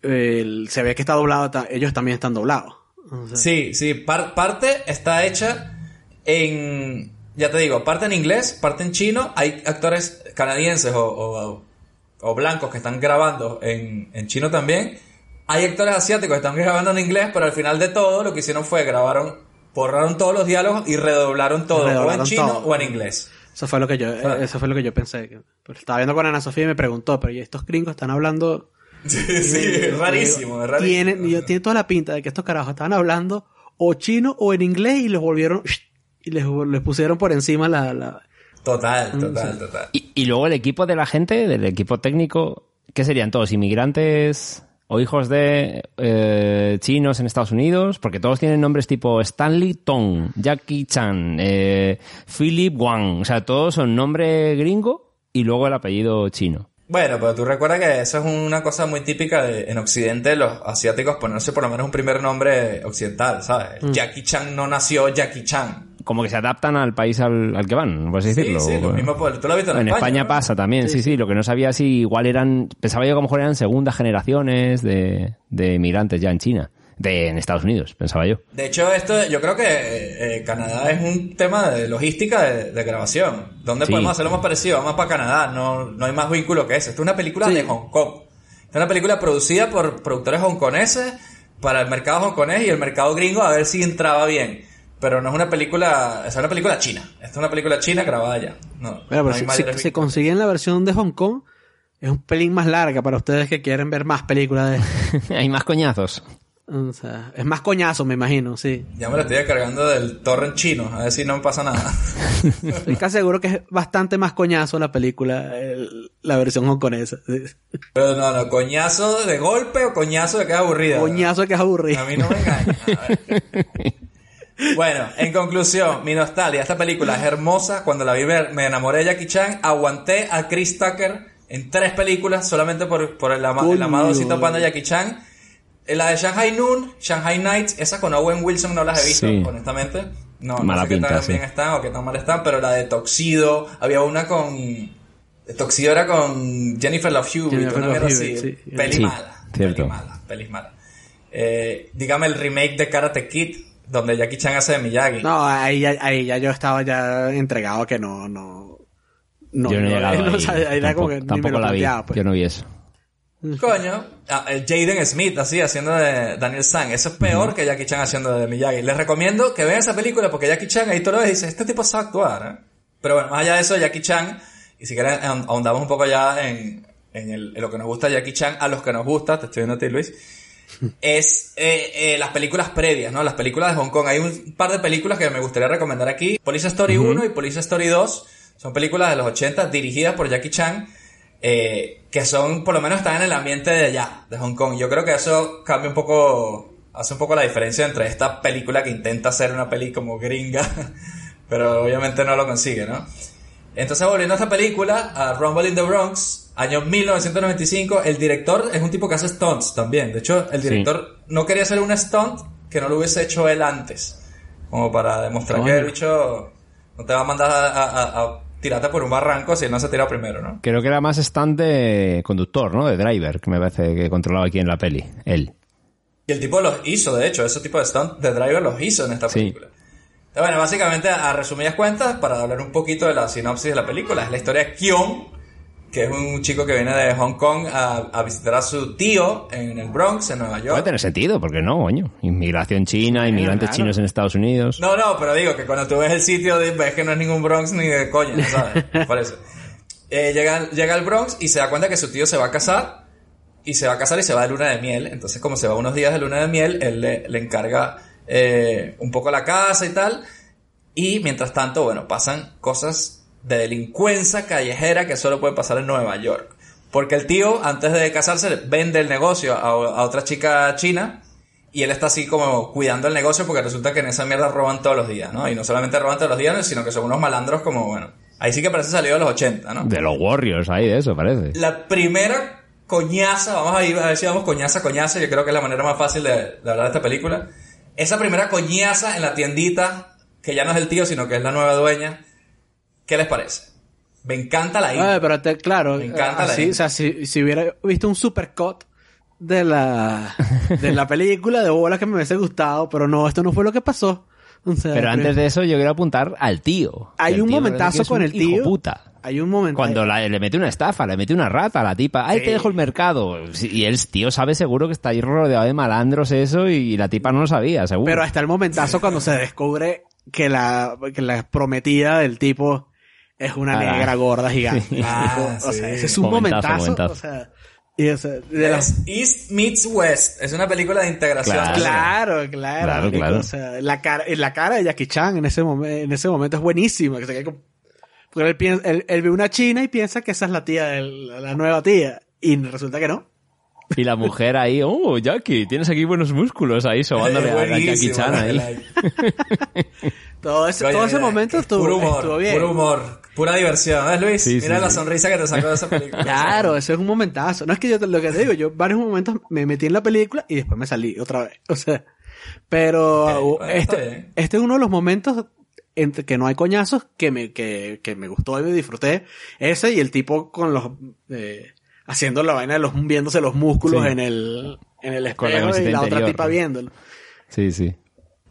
[SPEAKER 3] el- se ve que está doblado, ellos también están doblados. O sea,
[SPEAKER 1] Sí, sí, par- parte está hecha en, ya te digo, parte en inglés, parte en chino. Hay actores canadienses o, o- o blancos que están grabando en, en chino también. Hay actores asiáticos que están grabando en inglés, pero al final de todo lo que hicieron fue grabaron, borraron todos los diálogos y redoblaron todo, o en chino
[SPEAKER 3] todo.
[SPEAKER 1] o en inglés.
[SPEAKER 3] Eso fue lo que yo, eso fue lo que yo pensé. pero estaba viendo con Ana Sofía y me preguntó, pero ¿y estos gringos están hablando?
[SPEAKER 1] Sí, sí, es rarísimo, es rarísimo.
[SPEAKER 3] Tienen, y yo- tiene toda la pinta de que estos carajos estaban hablando o chino o en inglés y los volvieron y les, les pusieron por encima la, la
[SPEAKER 1] Total, total, total.
[SPEAKER 2] Y, y luego el equipo de la gente, del equipo técnico, ¿qué serían todos? ¿Inmigrantes o hijos de eh, chinos en Estados Unidos? Porque todos tienen nombres tipo Stanley Tong, Jackie Chan, eh, Philip Wang. O sea, todos son nombre gringo y luego el apellido chino.
[SPEAKER 1] Bueno, pero tú recuerdas que eso es una cosa muy típica de- en Occidente, los asiáticos ponerse por lo menos un primer nombre occidental, ¿sabes?
[SPEAKER 3] Mm.
[SPEAKER 1] Jackie Chan no nació Jackie Chan.
[SPEAKER 2] Como que se adaptan al país al, al que van, por así
[SPEAKER 1] Sí,
[SPEAKER 2] decirlo.
[SPEAKER 1] sí, lo mismo, tú lo has visto en,
[SPEAKER 2] En España,
[SPEAKER 1] ¿no?
[SPEAKER 2] pasa también, sí, sí, Lo que no sabía si igual eran, pensaba yo que a lo mejor eran segundas generaciones de, de inmigrantes ya en China, de en Estados Unidos, pensaba yo.
[SPEAKER 1] De hecho, esto, yo creo que eh, Canadá es un tema de logística de, de grabación. ¿Dónde
[SPEAKER 2] Sí.
[SPEAKER 1] podemos hacerlo más parecido? Vamos para Canadá, no, no hay más vínculo que ese. Esto es una película de Hong Kong. Esta es una película producida por productores hongkoneses para el mercado hongkonés y el mercado gringo a ver si entraba bien. Pero no es una película, es una película china. Esta es una película china grabada allá. No,
[SPEAKER 3] Bueno, pero
[SPEAKER 1] no hay
[SPEAKER 3] si, si- consiguen la versión de Hong Kong, es un pelín más larga para ustedes que quieren ver más películas de...
[SPEAKER 2] Hay más coñazos.
[SPEAKER 3] O sea, es más coñazo, me imagino, sí.
[SPEAKER 1] Ya me lo estoy descargando del torrent chino, a ver si no me pasa nada.
[SPEAKER 3] Estoy casi seguro que es bastante más coñazo la película, el- la versión hongkonesa. Sí.
[SPEAKER 1] Pero no, no, coñazo de golpe o coñazo de que es aburrida.
[SPEAKER 3] Coñazo que es aburrido.
[SPEAKER 1] A mí no me engaña. Bueno, en conclusión, mi nostalgia, esta película es hermosa. Cuando la vi me enamoré de Jackie Chan, aguanté a Chris Tucker en tres películas solamente por, por el, ama- el amado Cito Panda Jackie Chan. Eh, La de Shanghai Noon, Shanghai Nights, esa con Owen Wilson no las he visto,
[SPEAKER 2] Sí.
[SPEAKER 1] honestamente. No, no
[SPEAKER 2] Mala
[SPEAKER 1] sé qué
[SPEAKER 2] pinta,
[SPEAKER 1] tan
[SPEAKER 2] sí.
[SPEAKER 1] bien están o qué tan mal están, pero la de Toxido, había una con... Toxido era con Jennifer Love Hewitt, una mierda así.
[SPEAKER 3] sí.
[SPEAKER 1] Peli
[SPEAKER 2] Sí,
[SPEAKER 1] mala,
[SPEAKER 2] cierto.
[SPEAKER 1] peli mala, peli mala. Eh, dígame el remake de Karate Kid, donde Jackie Chan hace de Miyagi.
[SPEAKER 3] No, ahí, ya- ahí ya yo estaba ya entregado que no, no... No,
[SPEAKER 2] yo no he llegado
[SPEAKER 3] no,
[SPEAKER 2] ahí.
[SPEAKER 3] o sea, ahí era como
[SPEAKER 2] tampoco
[SPEAKER 3] que ni me
[SPEAKER 2] tampoco
[SPEAKER 3] lo
[SPEAKER 2] la vi.
[SPEAKER 3] pues.
[SPEAKER 2] Yo no vi eso.
[SPEAKER 1] Coño, ah, el Jaden Smith así haciendo de Daniel San. Eso es peor que Jackie Chan haciendo de Miyagi. Les recomiendo que vean esa película porque Jackie Chan ahí tú lo dices, este tipo sabe actuar. ¿eh? Pero bueno, más allá de eso, Jackie Chan, y si quieren ahond- ahondamos un poco ya en, en, el- en lo que nos gusta de Jackie Chan, a los que nos gusta, te estoy viendo a ti Luis, es eh, eh, las películas previas, ¿no? Las películas de Hong Kong. Hay un par de películas que me gustaría recomendar aquí. Police Story 1 y Police Story 2 son películas de los 80 dirigidas por Jackie Chan. Eh, que son, por lo menos están en el ambiente de allá, de Hong Kong. Yo creo que eso cambia un poco, hace un poco la diferencia entre esta película que intenta hacer una peli como gringa, pero obviamente no lo consigue, ¿no? Entonces, volviendo a esta película, a Rumble in the Bronx, año 1995, el director es un tipo que hace stunts también. De hecho, el
[SPEAKER 2] Sí.
[SPEAKER 1] director no quería hacer un stunt que no lo hubiese hecho él antes. Como para demostrar que el bicho no te va a mandar a- a- a tirarte por un barranco si él no se tira primero, ¿no?
[SPEAKER 2] Creo que era más stand de conductor, ¿no? De driver, que me parece que controlaba aquí en la peli. Él.
[SPEAKER 1] Y el tipo los hizo, de hecho, ese tipo de stunt de driver los hizo en esta
[SPEAKER 2] Sí.
[SPEAKER 1] película. Entonces, bueno, básicamente, a resumidas cuentas, para hablar un poquito de la sinopsis de la película, es la historia de Kion, que es un chico que viene de Hong Kong a, a visitar a su tío en el Bronx, en Nueva
[SPEAKER 2] Puede
[SPEAKER 1] York.
[SPEAKER 2] tener sentido, porque no, coño. Inmigración china, inmigrantes
[SPEAKER 3] claro.
[SPEAKER 2] chinos en Estados Unidos.
[SPEAKER 1] No, no, pero digo que cuando tú ves el sitio ves que no es ningún Bronx ni de coña, ¿sabes? Por eso. Eh, llega, llega al Bronx y se da cuenta que su tío se va a casar y se va a casar y se va de luna de miel. Entonces, como se va unos días de luna de miel, él le, le encarga eh, un poco la casa y tal. Y mientras tanto, bueno, pasan cosas de delincuencia callejera que solo pueden pasar en Nueva York. Porque el tío, antes de casarse, vende el negocio a, a otra chica china y él está así como cuidando el negocio porque resulta que en esa mierda roban todos los días, ¿no? Y no solamente roban todos los días, sino que son unos malandros como, bueno, ahí sí que parece salido de los 80, ¿no?
[SPEAKER 2] De los Warriors, ahí de eso, parece.
[SPEAKER 1] La primera coñaza, vamos a ir a ver si vamos coñaza, coñaza, yo creo que es la manera más fácil de, de hablar de esta película. Esa primera coñaza en la tiendita, que ya no es el tío, sino que es la nueva dueña, ¿qué les parece? Me encanta la intro.
[SPEAKER 3] Ah, pero te- claro,
[SPEAKER 1] Me encanta la
[SPEAKER 3] así,
[SPEAKER 1] intro.
[SPEAKER 3] o sea, si, si hubiera visto un supercut de la de la película de bola que me hubiese gustado, pero no, esto no fue lo que pasó. O sea,
[SPEAKER 2] Pero antes de eso yo quiero apuntar al tío.
[SPEAKER 3] Hay un
[SPEAKER 2] tío
[SPEAKER 3] momentazo con
[SPEAKER 2] un
[SPEAKER 3] el tío.
[SPEAKER 2] puta.
[SPEAKER 3] hay un momento
[SPEAKER 2] Cuando la- le mete una estafa, le mete una rata a la tipa. Ahí
[SPEAKER 3] Sí.
[SPEAKER 2] te dejo el mercado. Y el tío sabe seguro que está ahí rodeado de malandros eso y la tipa no lo sabía, seguro.
[SPEAKER 3] Pero hasta el momentazo cuando se descubre que la, que la prometida del tipo es una
[SPEAKER 2] Ah.
[SPEAKER 3] negra gorda gigante.
[SPEAKER 1] Ah,
[SPEAKER 3] o sea,
[SPEAKER 1] sí.
[SPEAKER 3] ese es un
[SPEAKER 2] Momentazo,
[SPEAKER 3] momentazo. O sea, y, o sea, de las-
[SPEAKER 1] East meets West. Es una película de integración.
[SPEAKER 2] Claro.
[SPEAKER 3] Claro, claro.
[SPEAKER 2] Claro, claro.
[SPEAKER 3] O sea, la cara, la cara de Jackie Chan en ese, momen- en ese momento es buenísima. Porque él, piensa- él- él ve una china y piensa que esa es la tía, del- la nueva tía. Y resulta que no.
[SPEAKER 2] Y la mujer ahí, oh, Jackie, tienes aquí buenos músculos ahí, sobándole a a Jackie Chan ahí.
[SPEAKER 3] Todo ese,
[SPEAKER 1] Coño,
[SPEAKER 3] todo ese
[SPEAKER 1] mira,
[SPEAKER 3] momento
[SPEAKER 1] es
[SPEAKER 3] estuvo,
[SPEAKER 1] puro humor,
[SPEAKER 3] estuvo bien.
[SPEAKER 1] Puro humor, pura diversión, ¿ves Luis?
[SPEAKER 2] Sí,
[SPEAKER 1] Mira
[SPEAKER 2] sí,
[SPEAKER 1] la
[SPEAKER 2] sí.
[SPEAKER 1] sonrisa que te sacó de esa película.
[SPEAKER 3] Claro, ese es un momentazo. No es que yo te- lo que te digo, yo varios momentos me metí en la película y después me salí otra vez. O sea, pero
[SPEAKER 1] bueno,
[SPEAKER 3] este, este es uno de los momentos entre que no hay coñazos que me, que, que me gustó y me disfruté. Ese y el tipo con los, eh, haciendo la vaina de los, viéndose los músculos
[SPEAKER 2] Sí.
[SPEAKER 3] en el, en el
[SPEAKER 2] Con la
[SPEAKER 3] espejo y la otra tipa
[SPEAKER 2] ¿no?
[SPEAKER 3] viéndolo.
[SPEAKER 2] Sí, sí.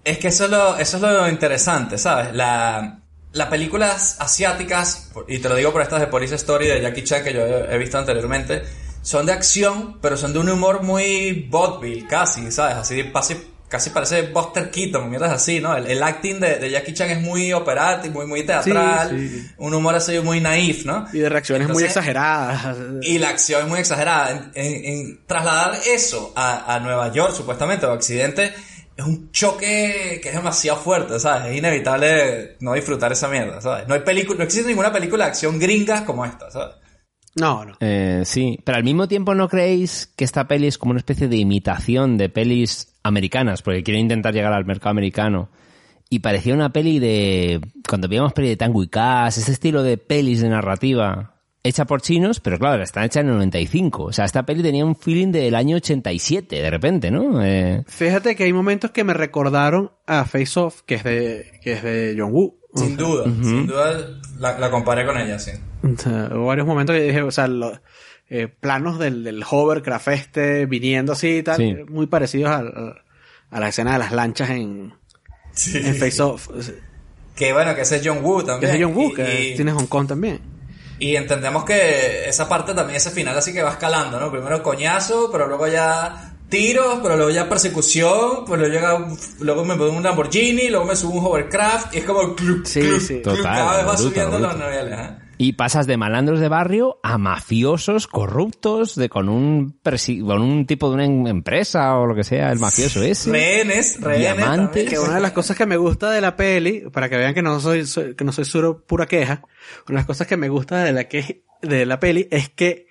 [SPEAKER 1] Es que eso es lo, eso es lo interesante, ¿sabes? La, las películas asiáticas, y te lo digo por estas de Police Story de Jackie Chan que yo he visto anteriormente, son de acción, pero son de un humor muy vaudeville, casi, ¿sabes? Así, casi, casi parece Buster Keaton, mierdas así, ¿no? El, el acting de, de Jackie Chan es muy operático, muy, muy teatral,
[SPEAKER 3] Sí, sí.
[SPEAKER 1] un humor así muy naif, ¿no?
[SPEAKER 3] Y de reacciones muy exageradas.
[SPEAKER 1] Y la acción es muy exagerada. En, en- en trasladar eso a, a Nueva York, supuestamente, o a Occidente, es un choque que es demasiado fuerte, ¿sabes? Es inevitable no disfrutar esa mierda, ¿sabes? No hay película, no existe ninguna película de acción gringa como esta, ¿sabes?
[SPEAKER 3] No, no.
[SPEAKER 2] Eh, sí, pero al mismo tiempo no creéis que esta peli es como una especie de imitación de pelis americanas, porque quieren intentar llegar al mercado americano. Y parecía una peli de... Cuando veíamos peli de Tango y Cash, ese estilo de pelis de narrativa hecha por chinos, pero claro, está hecha en el 95. O sea, esta peli tenía un feeling del año 87, de repente, ¿no? Eh,
[SPEAKER 3] Fíjate que hay momentos que me recordaron a Face Off, que es de, que es de John Woo.
[SPEAKER 1] Sin duda, sin duda la, la comparé con ella, sí.
[SPEAKER 3] O sea, hubo varios momentos que dije, o sea, los eh, planos del, del hovercraft este viniendo así y tal,
[SPEAKER 2] Sí.
[SPEAKER 3] eh, muy parecidos al- a, la escena de las lanchas en,
[SPEAKER 1] Sí.
[SPEAKER 3] en Face Off.
[SPEAKER 1] Que bueno, que ese es John Woo
[SPEAKER 3] Que
[SPEAKER 1] también.
[SPEAKER 3] es John Woo,
[SPEAKER 1] Y-
[SPEAKER 3] que
[SPEAKER 1] y-
[SPEAKER 3] tiene Hong Kong también.
[SPEAKER 1] Y entendemos que esa parte también, ese final así que va escalando, ¿no? Primero coñazo, pero luego ya tiros, pero luego ya persecución, pues luego llega, un- luego me pongo un Lamborghini, luego me subo un hovercraft, y es como club,
[SPEAKER 3] Sí,
[SPEAKER 1] club,
[SPEAKER 3] sí.
[SPEAKER 1] club,
[SPEAKER 2] Total,
[SPEAKER 1] cada vez va subiendo los niveles, ¿eh?
[SPEAKER 2] Y pasas de malandros de barrio a mafiosos corruptos de con un presi- con un tipo de una em- empresa o lo que sea, el mafioso ese.
[SPEAKER 1] Rehenes, rehenes.
[SPEAKER 2] Diamantes.
[SPEAKER 3] Que una de las cosas que me gusta de la peli, para que vean que no soy, soy- que no soy suro pura queja, una de las cosas que me gusta de la que, de la peli es que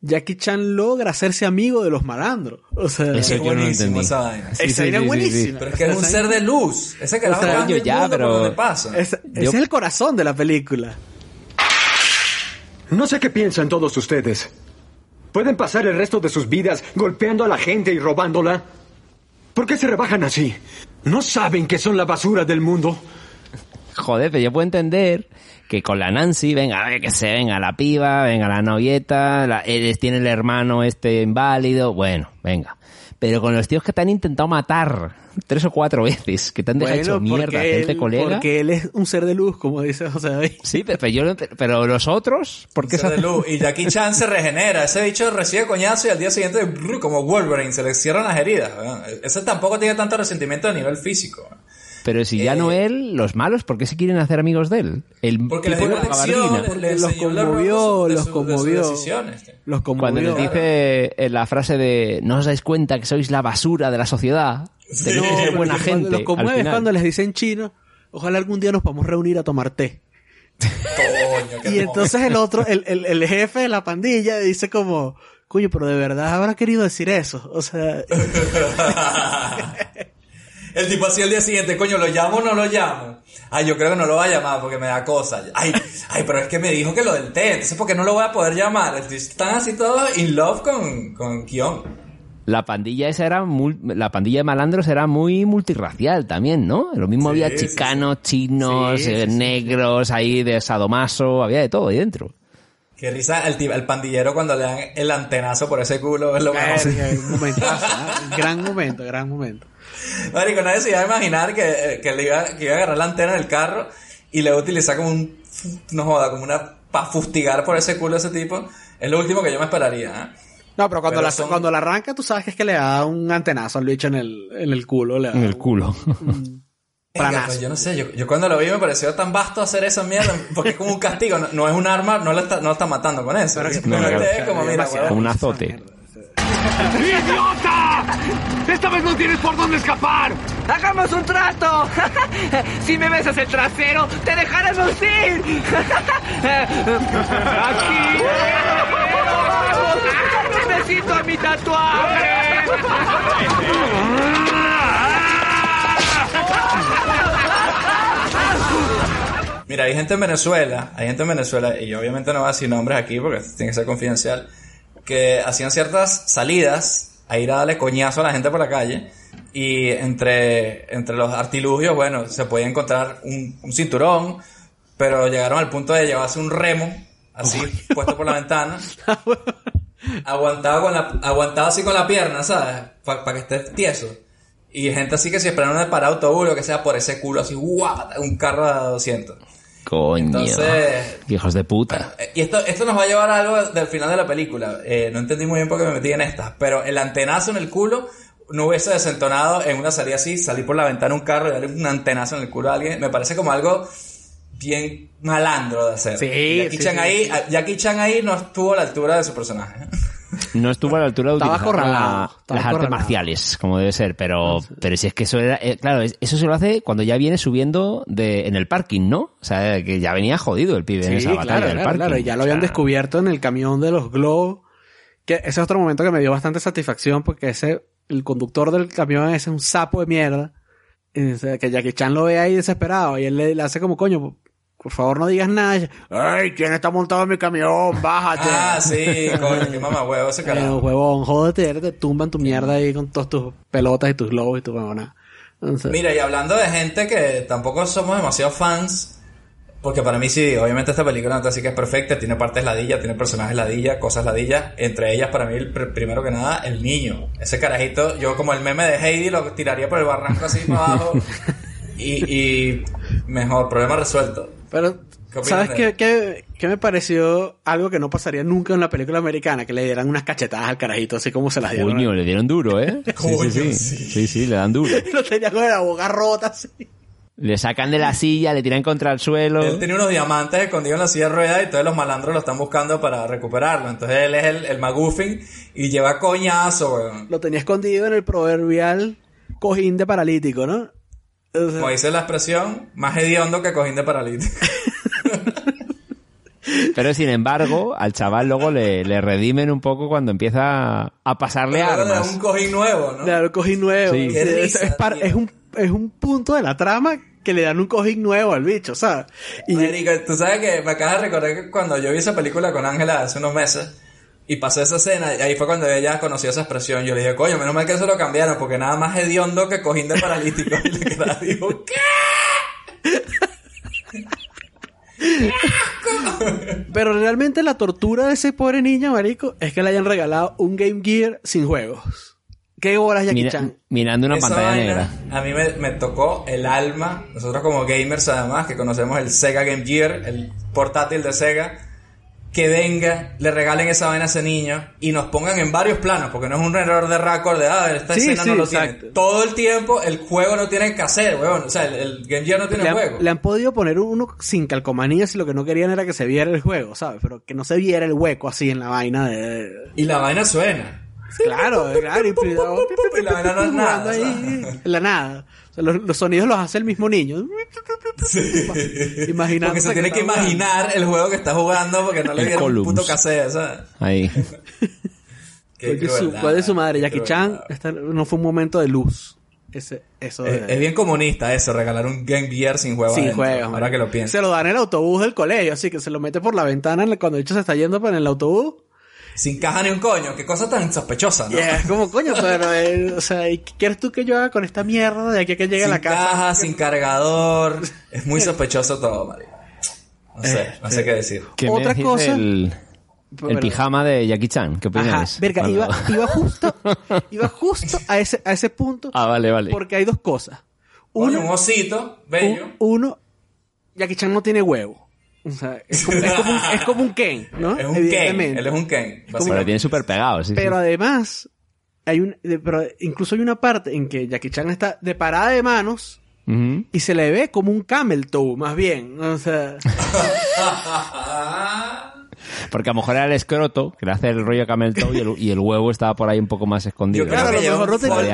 [SPEAKER 3] Jackie Chan logra hacerse amigo de los malandros. O sea,
[SPEAKER 2] Eso
[SPEAKER 1] Es
[SPEAKER 2] no
[SPEAKER 1] buenísimo
[SPEAKER 2] entendí.
[SPEAKER 1] esa vaina.
[SPEAKER 2] Sí,
[SPEAKER 3] esa
[SPEAKER 2] sí,
[SPEAKER 3] idea
[SPEAKER 2] sí,
[SPEAKER 3] es
[SPEAKER 2] sí, sí.
[SPEAKER 3] buenísima.
[SPEAKER 1] Pero es que es un ser de luz. Ese carajo
[SPEAKER 3] O sea,
[SPEAKER 2] yo ya, pero-
[SPEAKER 1] pasa.
[SPEAKER 3] ese- ese
[SPEAKER 2] Yo-
[SPEAKER 3] es el corazón de la película.
[SPEAKER 6] No sé qué piensan todos ustedes. ¿Pueden pasar el resto de sus vidas golpeando a la gente y robándola? ¿Por qué se rebajan así? ¿No saben que son la basura del mundo?
[SPEAKER 2] Joder, pero yo puedo entender que con la Nancy, venga, que se venga la piba, venga la novieta, la, tiene el hermano este inválido, bueno, venga. Pero con los tíos que te han intentado matar tres o cuatro veces, que te han dejado hecho mierda, gente
[SPEAKER 3] él,
[SPEAKER 2] colega.
[SPEAKER 3] porque él es un ser de luz, como dice José David.
[SPEAKER 2] Sí, pero, yo pero los otros, ¿por qué
[SPEAKER 1] Ser
[SPEAKER 2] se
[SPEAKER 1] de luz. Y Jackie Chan se regenera. Ese bicho recibe coñazo y al día siguiente, como Wolverine, se le cierran las heridas. Ese tampoco tiene tanto resentimiento a nivel físico.
[SPEAKER 2] Pero si ya
[SPEAKER 1] Eh,
[SPEAKER 2] no él, los malos, ¿por qué se quieren hacer amigos de él? El
[SPEAKER 1] Porque les dio lección,
[SPEAKER 3] los conmovió,
[SPEAKER 1] de
[SPEAKER 3] los
[SPEAKER 1] su- de sus
[SPEAKER 3] conmovió. Los
[SPEAKER 2] Cuando les
[SPEAKER 3] conmovió.
[SPEAKER 2] dice en la frase de no os dais cuenta que sois la basura de la sociedad,
[SPEAKER 1] Sí.
[SPEAKER 2] ser
[SPEAKER 3] Porque
[SPEAKER 2] buena
[SPEAKER 3] cuando
[SPEAKER 2] gente.
[SPEAKER 3] Los
[SPEAKER 2] al
[SPEAKER 3] conmueve es
[SPEAKER 2] final.
[SPEAKER 3] cuando les dicen chino, ojalá algún día nos podamos reunir a tomar té.
[SPEAKER 1] Coño,
[SPEAKER 3] Y entonces el otro, el, el, el jefe de la pandilla dice como, coño, pero de verdad habrá querido decir eso. O sea,
[SPEAKER 1] El tipo así al día siguiente, coño, ¿lo llamo o no lo llamo? Ay, yo creo que no lo voy a llamar porque me da cosa. Ay, ay, pero es que me dijo que lo del té, entonces ¿por qué no lo voy a poder llamar? Están así todos in love con, con Kion.
[SPEAKER 2] La pandilla esa era mul- la pandilla de malandros era muy multirracial también, ¿no? Lo mismo había
[SPEAKER 1] sí,
[SPEAKER 2] chicanos, chinos,
[SPEAKER 3] Sí,
[SPEAKER 2] eh,
[SPEAKER 3] sí, sí.
[SPEAKER 2] negros, ahí de sadomaso, había de todo ahí dentro.
[SPEAKER 1] Qué risa el, tipo- el pandillero cuando le dan el antenazo por ese culo, es lo
[SPEAKER 3] ¿eh? gran momento, gran momento.
[SPEAKER 1] Marico, nadie se iba a imaginar que, eh, que, le iba, que iba a agarrar la antena del carro y le iba a utilizar como un, no joda, como una, para fustigar por ese culo a ese tipo. Es lo último que yo me esperaría, ¿eh?
[SPEAKER 3] No, pero cuando,
[SPEAKER 1] Pero
[SPEAKER 3] la,
[SPEAKER 1] son-
[SPEAKER 3] cuando la arranca, tú sabes que es que le da un antenazo al bicho en el, en el culo. Le da
[SPEAKER 2] En el
[SPEAKER 3] un-
[SPEAKER 2] culo.
[SPEAKER 1] Venga,
[SPEAKER 3] Planazo.
[SPEAKER 1] pues yo no sé, yo, yo cuando lo vi me pareció tan vasto hacer esa mierda, porque es como un castigo, no, no es un arma, no lo está, no lo está matando con eso.
[SPEAKER 3] Pero que-
[SPEAKER 1] Simplemente
[SPEAKER 2] no,
[SPEAKER 1] es como, mira,
[SPEAKER 2] un azote.
[SPEAKER 6] ¡Idiota! ¡Esta vez no tienes por dónde escapar!
[SPEAKER 8] ¡Hagamos un trato! si me besas el trasero, te dejaremos ir. ¡Aquí! ¡Necesito a mi tatuaje!
[SPEAKER 1] Mira, hay gente en Venezuela, hay gente en Venezuela, y yo obviamente no voy a decir nombres aquí porque tiene que ser confidencial, que hacían ciertas salidas a ir a darle coñazo a la gente por la calle, y entre, entre los artilugios, bueno, se podía encontrar un, un cinturón, pero llegaron al punto de llevarse un remo, así, puesto por la ventana, aguantado, con la, aguantado así con la pierna, ¿sabes? Para que estés tieso. Y gente así que si esperan en el autobús o que sea por ese culo así, guapa, un carro de 200.
[SPEAKER 2] Coño.
[SPEAKER 1] Entonces-
[SPEAKER 2] Hijos de puta.
[SPEAKER 1] Eh, Y esto, esto nos va a llevar a algo del final de la película. Eh, no entendí muy bien por qué me metí en esta, pero el antenazo en el culo no hubiese desentonado en una salida así, salir por la ventana un carro y darle un antenazo en el culo a alguien. Me parece como algo bien malandro de hacer.
[SPEAKER 3] Sí,
[SPEAKER 1] Jackie,
[SPEAKER 3] sí,
[SPEAKER 1] Chan
[SPEAKER 3] sí,
[SPEAKER 1] ahí,
[SPEAKER 3] sí.
[SPEAKER 1] Jackie Chan ahí no estuvo a la altura de su personaje.
[SPEAKER 2] No estuvo a la altura de
[SPEAKER 3] Estaba
[SPEAKER 2] utilizar la-
[SPEAKER 3] estaba
[SPEAKER 2] las artes marciales, como debe ser, pero, pero si es que eso era, eh, claro, es- eso se lo hace cuando ya viene subiendo de, en el parking, ¿no? O sea, que ya venía jodido el pibe en esa batalla
[SPEAKER 3] claro,
[SPEAKER 2] del
[SPEAKER 3] claro,
[SPEAKER 2] parking.
[SPEAKER 3] claro. Y ya lo
[SPEAKER 2] O sea,
[SPEAKER 3] habían descubierto en el camión de los globos. Que ese es otro momento que me dio bastante satisfacción porque ese, el conductor del camión ese es un sapo de mierda. Y, o sea, que Jackie Chan lo ve ahí desesperado y él le, le hace como, coño, por favor no digas nada. ¡Ay! ¿Quién está montado en mi camión? Bájate.
[SPEAKER 1] ah, sí, coño, qué mamá huevo ese carajo.
[SPEAKER 3] huevón, jódete, te tumban tu mierda ahí con todas tus pelotas y tus globos y tu huevona. Entonces,
[SPEAKER 1] Mira, y hablando de gente que tampoco somos demasiado fans, porque para mí sí, obviamente esta película no así que es perfecta, tiene partes ladilla, tiene personajes ladilla, cosas ladilla, entre ellas para mí, primero que nada, el niño. Ese carajito, yo como el meme de Heidi lo tiraría por el barranco así para abajo y, y mejor, problema resuelto.
[SPEAKER 3] Pero,
[SPEAKER 1] ¿Qué opinas
[SPEAKER 3] ¿sabes qué, qué, qué me pareció algo que no pasaría nunca en la película americana? Que le dieran unas cachetadas al carajito, así como se las dieron.
[SPEAKER 2] Coño, le dieron duro, ¿eh? Sí,
[SPEAKER 1] Coño,
[SPEAKER 2] sí, sí.
[SPEAKER 1] sí.
[SPEAKER 2] Sí, sí, le dan duro.
[SPEAKER 3] Lo tenía con la boca rota, así.
[SPEAKER 2] Le sacan de la silla, le tiran contra el suelo.
[SPEAKER 1] Él tenía unos diamantes escondidos en la silla de ruedas y todos los malandros lo están buscando para recuperarlo. Entonces él es el, el McGuffin y lleva coñazo, weón.
[SPEAKER 3] Lo tenía escondido en el proverbial cojín de paralítico, ¿no? O sea,
[SPEAKER 1] Como dice la expresión, más hediondo que cojín de paralítico.
[SPEAKER 2] Pero sin embargo, al chaval luego le, le redimen un poco cuando empieza a pasarle
[SPEAKER 1] da
[SPEAKER 2] armas.
[SPEAKER 1] un cojín nuevo, ¿no?
[SPEAKER 3] le dan un cojín nuevo.
[SPEAKER 2] Sí.
[SPEAKER 3] Sí,
[SPEAKER 1] Qué
[SPEAKER 3] es,
[SPEAKER 1] risa,
[SPEAKER 3] es par-
[SPEAKER 1] tío.
[SPEAKER 3] es un, es un punto de la trama que le dan un cojín nuevo al bicho, ¿sabes? Y
[SPEAKER 1] Marico, tú sabes que me acabas de recordar que cuando yo vi esa película con Ángela hace unos meses y pasó esa escena, y ahí fue cuando ella conoció esa expresión. Yo le dije, coño, menos mal que eso lo cambiaron, porque nada más hediondo que cojín de paralítico. Y le quedaba, digo, ¿qué?
[SPEAKER 3] Pero realmente la tortura de ese pobre niño, marico, es que le hayan regalado un Game Gear sin juegos. ¿Qué horas Jackie
[SPEAKER 2] Mira-
[SPEAKER 3] Chan?
[SPEAKER 2] mirando una
[SPEAKER 1] Esa
[SPEAKER 2] pantalla
[SPEAKER 1] vaina
[SPEAKER 2] negra.
[SPEAKER 1] A mí me, me tocó el alma, nosotros como gamers además, que conocemos el Sega Game Gear, el portátil de Sega, que venga, le regalen esa vaina a ese niño y nos pongan en varios planos, porque no es un error de récord de, ah, esta
[SPEAKER 3] Sí,
[SPEAKER 1] escena
[SPEAKER 3] sí,
[SPEAKER 1] no lo
[SPEAKER 3] exacto.
[SPEAKER 1] tiene. Todo el tiempo el juego no tiene que hacer, weón. O sea, el, el Game Gear no tiene
[SPEAKER 3] Le han,
[SPEAKER 1] juego.
[SPEAKER 3] le han podido poner uno sin calcomanías si lo que no querían era que se viera el juego, ¿sabes? Pero que no se viera el hueco así en la vaina de...
[SPEAKER 1] Y la vaina suena.
[SPEAKER 3] Claro, claro. Y,
[SPEAKER 1] la vaina no es nada,
[SPEAKER 3] la nada. O sea, los, los sonidos los hace el mismo niño. Imaginando.
[SPEAKER 1] Porque se tiene que imaginar el juego que está jugando porque no le dieron un puto cassette, ¿sabes?
[SPEAKER 2] Ahí.
[SPEAKER 1] Qué
[SPEAKER 3] Su, ¿Cuál es su madre? Jackie Chan esta no fue un momento de luz. Ese, eso
[SPEAKER 1] Es,
[SPEAKER 3] de-
[SPEAKER 1] es bien comunista eso, regalar un Game Gear sin juego.
[SPEAKER 3] sin juegos.
[SPEAKER 1] Ahora que lo pienso.
[SPEAKER 3] Se lo dan en el autobús del colegio, así que se lo mete por la ventana en- cuando el bicho se está yendo en el autobús.
[SPEAKER 1] Sin caja ni un coño. Qué cosa tan sospechosa, ¿no?
[SPEAKER 3] Y es como, coño, pero, eh, o sea, ¿y qué quieres tú que yo haga con esta mierda de aquí a que llegue a
[SPEAKER 1] sin
[SPEAKER 3] la casa?
[SPEAKER 1] caja, sin cargador. Es muy sospechoso todo, marico. No sé, no sé qué decir.
[SPEAKER 2] ¿Qué me
[SPEAKER 3] Otra
[SPEAKER 2] decís
[SPEAKER 3] cosa-
[SPEAKER 2] el pijama de Jackie Chan? ¿Qué opinas?
[SPEAKER 3] Ajá, verga, iba, iba justo, iba justo a ese, a ese punto.
[SPEAKER 2] Ah, vale, vale.
[SPEAKER 3] Porque hay dos cosas. Uno,
[SPEAKER 1] un osito, bello.
[SPEAKER 3] un- uno, Jackie Chan no tiene huevo. O sea, es como, es como un, es como un Ken, ¿no?
[SPEAKER 1] Es un Ken. Él es un Ken.
[SPEAKER 2] Pero tiene súper pegado, sí,
[SPEAKER 3] Pero
[SPEAKER 2] sí.
[SPEAKER 3] además, hay un, de- pero incluso hay una parte en que Jackie Chan está de parada de manos y se le ve como un camel toe, más bien. O sea,
[SPEAKER 2] Porque a lo mejor era el escroto, que le hace el rollo camel toe y el, y el huevo estaba por ahí un poco más escondido.
[SPEAKER 1] Yo creo
[SPEAKER 3] claro, a
[SPEAKER 1] que
[SPEAKER 3] lo mejor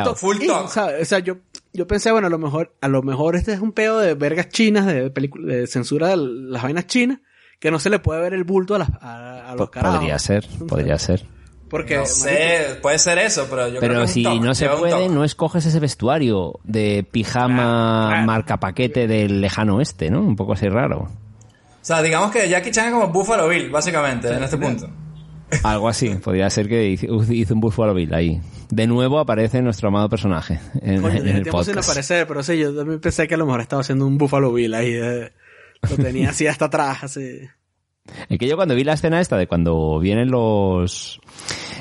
[SPEAKER 3] no
[SPEAKER 1] full.
[SPEAKER 3] O sea, yo, yo pensé, bueno, a lo mejor, a lo mejor este es un pedo de vergas chinas, de película, de censura de las vainas chinas, que no se le puede ver el bulto a, las, a, a los carajos.
[SPEAKER 2] Podría ser, podría ser.
[SPEAKER 3] Porque,
[SPEAKER 1] No sé, puede ser eso, pero yo creo que
[SPEAKER 2] Pero
[SPEAKER 1] es un
[SPEAKER 2] si no se puede, no escoges ese vestuario de pijama
[SPEAKER 3] Claro, claro.
[SPEAKER 2] marca paquete del lejano oeste, ¿no? Un poco así raro.
[SPEAKER 1] O sea, digamos que Jackie Chan es como Buffalo Bill, básicamente, en este punto.
[SPEAKER 2] Algo así, podría ser que hizo un Buffalo Bill ahí. De nuevo aparece nuestro amado personaje en,
[SPEAKER 3] Coño,
[SPEAKER 2] en el podcast.
[SPEAKER 3] aparecer, pero sí, yo también pensé que a lo mejor estaba haciendo un Buffalo Bill ahí. eh, lo tenía así hasta atrás, así.
[SPEAKER 2] Es que yo cuando vi la escena esta de cuando vienen los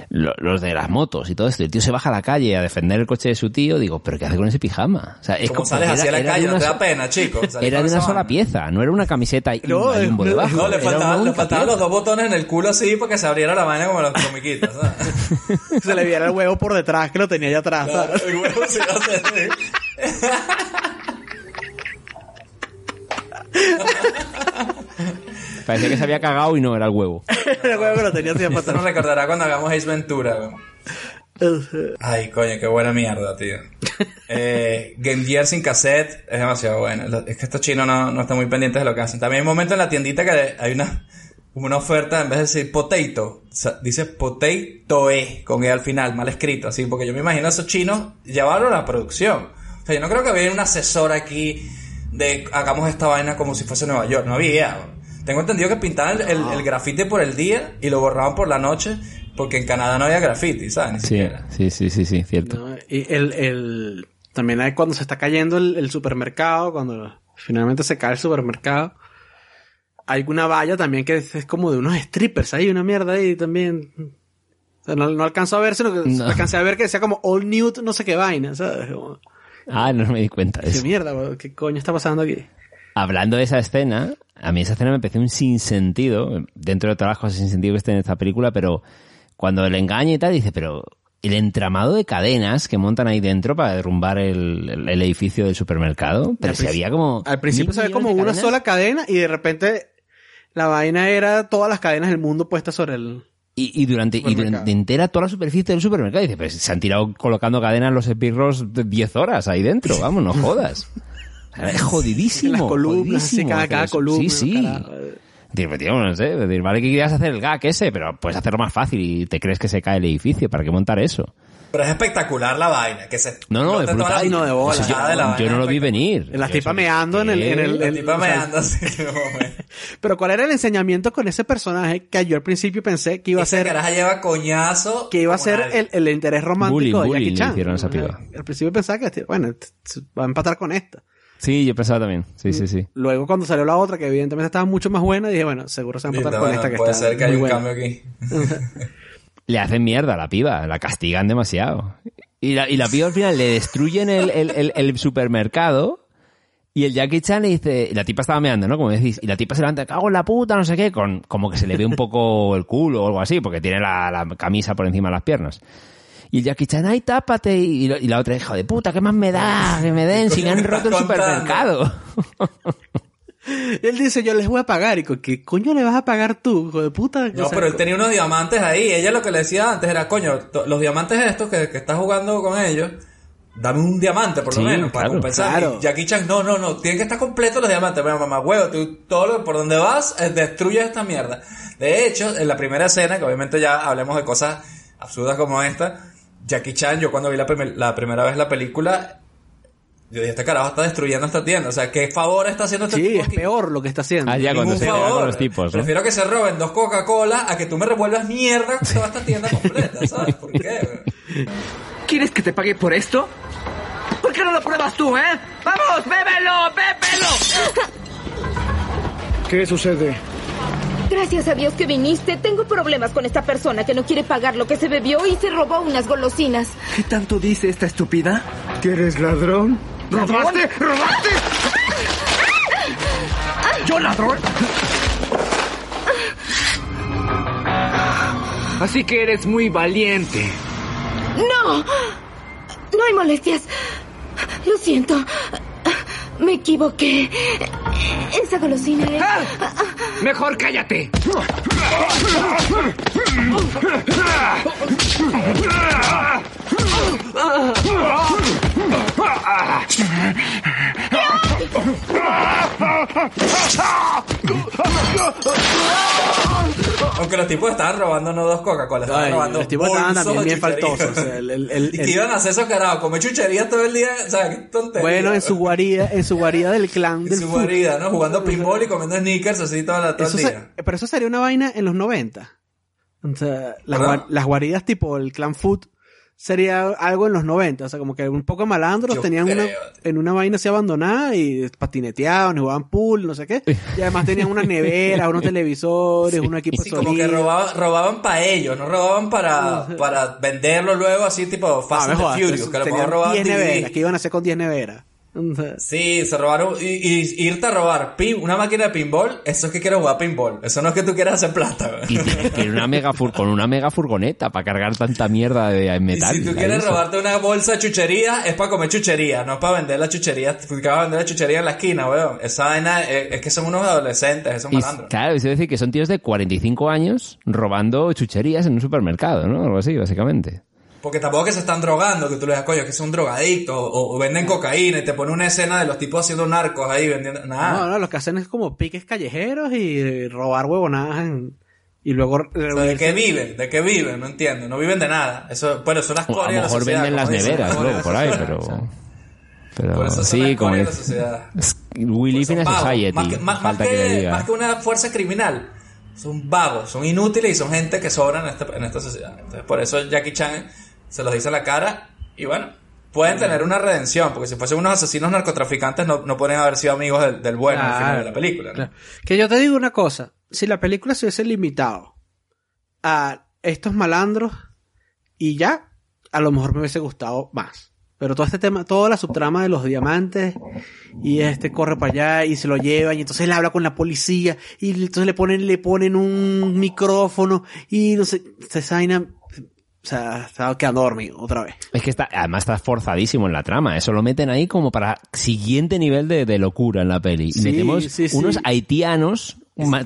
[SPEAKER 2] lo- los de las motos y todo esto, y el tío se baja a la calle a defender el coche de su tío, digo, ¿pero qué hace con ese pijama? O sea, es
[SPEAKER 1] ¿Cómo
[SPEAKER 2] como-
[SPEAKER 1] sales
[SPEAKER 2] era-
[SPEAKER 1] así a la calle? No
[SPEAKER 2] una
[SPEAKER 1] te da pena, chico.
[SPEAKER 2] Era de una sola pieza, no era una camiseta y
[SPEAKER 3] No,
[SPEAKER 2] un
[SPEAKER 3] no,
[SPEAKER 2] debajo.
[SPEAKER 1] No, le faltaban, faltaban los dos botones en el culo así para que se abriera la vaina como los comiquitas, ¿sabes?
[SPEAKER 3] Se le viera el huevo por detrás, que lo tenía allá atrás.
[SPEAKER 1] El huevo o sea, sí.
[SPEAKER 2] Parecía que se había cagado y no, era el huevo.
[SPEAKER 3] el huevo que lo tenía para
[SPEAKER 1] Esto nos recordará cuando hagamos Ace Ventura. Ay, coño, qué buena mierda, tío. Eh, Game Gear sin cassette es demasiado bueno. Es que estos chinos no, no están muy pendientes de lo que hacen. También hay un momento en la tiendita que hay una, una oferta, en vez de decir potato, dice potato e, con e al final, mal escrito, así, porque yo me imagino a esos chinos llevarlo a la producción. O sea, yo no creo que había un asesor aquí de hagamos esta vaina como si fuese Nueva York. No había. Tengo entendido que pintaban el, el, el grafiti por el día y lo borraban por la noche porque en Canadá no había grafiti, ¿sabes? Ni
[SPEAKER 2] Sí,
[SPEAKER 1] siquiera.
[SPEAKER 2] sí, sí, sí, sí, cierto.
[SPEAKER 3] ¿no? Y el, el, también hay cuando se está cayendo el, el supermercado, cuando finalmente se cae el supermercado. Hay una valla también que es, es como de unos strippers, hay una mierda ahí también. O sea, no, no alcanzo a ver, sino que
[SPEAKER 2] No.
[SPEAKER 3] alcancé a ver que decía como all nude, no sé qué vaina, ¿sabes? Como,
[SPEAKER 2] Ah, no me di cuenta de
[SPEAKER 3] ¿Qué
[SPEAKER 2] eso.
[SPEAKER 3] mierda? bro? ¿Qué coño está pasando aquí?
[SPEAKER 2] Hablando de esa escena, a mí esa escena me pareció un sinsentido, dentro de todas las cosas sin sentido que estén en esta película, pero cuando le engaña y tal, dice, pero el entramado de cadenas que montan ahí dentro para derrumbar el, el- el edificio del supermercado. Pero si había como.
[SPEAKER 3] Al principio se ve como una
[SPEAKER 2] cadenas.
[SPEAKER 3] sola cadena y de repente la vaina era todas las cadenas del mundo puestas sobre el...
[SPEAKER 2] Y, y durante, y durante entera toda la superficie del supermercado. Y dice, pues se han tirado colocando cadenas los esbirros de 10 horas ahí dentro. Vamos, no jodas. Es jodidísimo.
[SPEAKER 3] las columnas,
[SPEAKER 2] jodidísimo
[SPEAKER 3] cada, cada columna.
[SPEAKER 2] Sí, sí.
[SPEAKER 3] carajo.
[SPEAKER 2] Digo, pues, tío, no sé. Decir, vale que querías hacer el gag ese, pero puedes hacerlo más fácil y te crees que se cae el edificio. ¿Para qué montar eso?
[SPEAKER 1] Pero es espectacular la vaina, que se
[SPEAKER 2] No, no, es brutal.
[SPEAKER 3] de bola.
[SPEAKER 2] O sea,
[SPEAKER 1] bajada de la
[SPEAKER 2] yo,
[SPEAKER 1] vaina
[SPEAKER 2] yo no lo vi venir.
[SPEAKER 3] La
[SPEAKER 2] Yo
[SPEAKER 3] tipa meando en el- en el-
[SPEAKER 1] La
[SPEAKER 3] el-
[SPEAKER 1] tipa meando
[SPEAKER 3] Pero ¿cuál era el enseñamiento con ese personaje que yo al principio pensé que iba a
[SPEAKER 1] Esa
[SPEAKER 3] ser...
[SPEAKER 1] caraja lleva coñazo.
[SPEAKER 3] que iba a ser el, el interés romántico
[SPEAKER 2] Bullying,
[SPEAKER 3] de Jackie
[SPEAKER 2] le
[SPEAKER 3] Chan.
[SPEAKER 2] hicieron esa piba.
[SPEAKER 3] Al principio pensaba que, bueno, va a empatar con esta.
[SPEAKER 2] Sí, yo pensaba también. Sí, sí, sí.
[SPEAKER 3] Luego cuando salió la otra, que evidentemente estaba mucho más buena, dije, bueno, seguro se va a empatar
[SPEAKER 1] Listo,
[SPEAKER 3] con esta que
[SPEAKER 1] puede
[SPEAKER 3] está
[SPEAKER 1] ser que hay un
[SPEAKER 3] buena.
[SPEAKER 1] cambio aquí.
[SPEAKER 2] Le hacen mierda a la piba, la castigan demasiado. Y la, y la piba al final le destruyen el, el, el, el supermercado y el Jackie Chan le dice, y la tipa estaba meando, ¿no? Como decís, y la tipa se levanta, cago en la puta, no sé qué, con como que se le ve un poco el culo o algo así, porque tiene la, la camisa por encima de las piernas. Y el Jackie Chan, ay, tápate. Y, y la otra, hijo de puta, ¿qué más me da? Que me den, si me han
[SPEAKER 1] ¿Qué me
[SPEAKER 2] roto el supermercado.
[SPEAKER 3] Y él dice, yo les voy a pagar. Y co- ¿qué coño le vas a pagar tú, hijo de puta?
[SPEAKER 1] No,
[SPEAKER 3] O sea,
[SPEAKER 1] pero él tenía unos diamantes ahí. Ella lo que le decía antes era, coño, los diamantes estos que, que estás jugando con ellos, dame un diamante por lo
[SPEAKER 2] Sí,
[SPEAKER 1] menos para
[SPEAKER 2] claro,
[SPEAKER 1] compensar.
[SPEAKER 3] claro.
[SPEAKER 1] Y Jackie Chan, no, no, no, tienen que estar completos los diamantes. Bueno, mamá, huevo, tú todo lo, por donde vas, eh, destruyes esta mierda. De hecho, en la primera escena, que obviamente ya hablemos de cosas absurdas como esta, Jackie Chan, yo cuando vi la, primer- la primera vez la película, yo dije, este carajo está destruyendo esta tienda. O sea, ¿qué favor está haciendo este
[SPEAKER 3] Sí,
[SPEAKER 1] tipo
[SPEAKER 3] es
[SPEAKER 1] aquí?
[SPEAKER 3] peor lo que está haciendo.
[SPEAKER 2] Ah, ya, cuando
[SPEAKER 1] Ningún
[SPEAKER 2] se pega
[SPEAKER 1] favor.
[SPEAKER 2] con los tipos, ¿no?
[SPEAKER 1] Prefiero que se roben dos Coca-Cola a que tú me revuelvas mierda toda esta tienda completa, ¿sabes? ¿Por qué?
[SPEAKER 8] ¿Quieres que te pague por esto? ¿Por qué no lo pruebas tú, eh? ¡Vamos, bébelo, bébelo!
[SPEAKER 6] ¿Qué sucede?
[SPEAKER 7] Gracias a Dios que viniste. Tengo problemas con esta persona que no quiere pagar lo que se bebió y se robó unas golosinas.
[SPEAKER 8] ¿Qué tanto dice esta estúpida?
[SPEAKER 6] ¿Que eres ladrón?
[SPEAKER 8] ¿Robaste? ¿Robaste? ¿Yo ladrón? Así que eres muy valiente.
[SPEAKER 7] ¡No! No hay molestias. Lo siento. Me equivoqué. Esa golosina es...
[SPEAKER 8] ¡Ah! Mejor cállate.
[SPEAKER 1] Aunque los tipos estaban robando no dos Coca-Cola, estaban
[SPEAKER 3] Ay,
[SPEAKER 1] robando
[SPEAKER 3] los tipos estaban también bien faltosos. o sea, el- el- el-
[SPEAKER 1] y que iban a hacer esos carajos, comer chucherías todo el día, o sea, qué tontería.
[SPEAKER 3] Bueno, en su guarida, en su guarida del clan
[SPEAKER 1] En
[SPEAKER 3] del
[SPEAKER 1] su
[SPEAKER 3] fútbol.
[SPEAKER 1] guarida, ¿no? Jugando pinball y comiendo sneakers así toda la, todo el
[SPEAKER 3] se-
[SPEAKER 1] día.
[SPEAKER 3] pero eso sería una vaina en los 90. O sea, las guaridas tipo el clan food sería algo en los 90. O sea, como que un poco de malandros
[SPEAKER 1] Yo
[SPEAKER 3] tenían una, en una vaina así abandonada y patineteaban, y jugaban pool, no sé qué. Y además tenían unas neveras, unos televisores, un equipo
[SPEAKER 1] Sí,
[SPEAKER 3] de
[SPEAKER 1] como que robaban, robaban para ellos, no robaban para, para venderlo luego así tipo
[SPEAKER 3] Ah,
[SPEAKER 1] Fast
[SPEAKER 3] me
[SPEAKER 1] and the Furious, que lo mejor robaban
[SPEAKER 3] 10
[SPEAKER 1] DVD.
[SPEAKER 3] neveras. ¿Qué iban a hacer con 10 neveras? O sea,
[SPEAKER 1] Sí, se robaron y, y irte a robar pin, una máquina de pinball, eso es que quieres jugar pinball, eso no es que tú quieras hacer plata.
[SPEAKER 2] Y tienes que ir una mega fur- con una mega furgoneta para cargar tanta mierda de
[SPEAKER 1] Y
[SPEAKER 2] metal.
[SPEAKER 1] si tú
[SPEAKER 2] ¿sabes
[SPEAKER 1] quieres
[SPEAKER 2] eso?
[SPEAKER 1] robarte una bolsa de chuchería, es para comer chuchería, no es para vender la chuchería. Porque vas a vender la chuchería en la esquina, weón. Esa vaina es, es que son unos adolescentes, esos
[SPEAKER 2] Y,
[SPEAKER 1] malandros.
[SPEAKER 2] claro, es decir, que son tíos de 45 años robando chucherías en un supermercado, ¿no? Algo así, básicamente.
[SPEAKER 1] Porque tampoco que se están drogando, que tú le digas, coño, que son drogadictos, o, o venden cocaína y te pone una escena de los tipos haciendo narcos ahí vendiendo. Nada.
[SPEAKER 3] No, no, lo que hacen es como piques callejeros y eh, robar huevonadas en- y luego
[SPEAKER 1] O sea, ¿De qué viven? ¿De qué viven? No entiendo. No viven de nada. Eso, bueno, son las
[SPEAKER 2] O a lo
[SPEAKER 1] de la
[SPEAKER 2] mejor venden las neveras luego por ahí, pero...
[SPEAKER 1] o sea.
[SPEAKER 2] pero
[SPEAKER 1] Por eso son
[SPEAKER 2] sí,
[SPEAKER 1] las
[SPEAKER 2] como
[SPEAKER 1] corias de la
[SPEAKER 2] es-
[SPEAKER 1] sociedad.
[SPEAKER 2] es- We live in a society.
[SPEAKER 1] Más que, más, más
[SPEAKER 2] que,
[SPEAKER 1] que-
[SPEAKER 2] le diga.
[SPEAKER 1] más que una fuerza criminal. Son vagos, son inútiles y son gente que sobran en esta, en esta sociedad. Entonces, por eso Jackie Chan se los dice a la cara y bueno, pueden tener una redención, porque si fuesen unos asesinos narcotraficantes no, no pueden haber sido amigos del, del bueno al final de la película. ¿no?
[SPEAKER 3] Claro. Que yo te digo una cosa, si la película se hubiese limitado a estos malandros y ya, a lo mejor me hubiese gustado más. Pero todo este tema, toda la subtrama de los diamantes y este corre para allá y se lo llevan y entonces él habla con la policía y entonces le ponen le ponen un micrófono y no sé, esa vaina O sea, estaba quedando dormido otra vez.
[SPEAKER 2] Es que está, además está forzadísimo en la trama. Eso lo meten ahí como para siguiente nivel de, de locura en la peli. Y
[SPEAKER 3] Sí,
[SPEAKER 2] metemos
[SPEAKER 3] sí, sí.
[SPEAKER 2] unos haitianos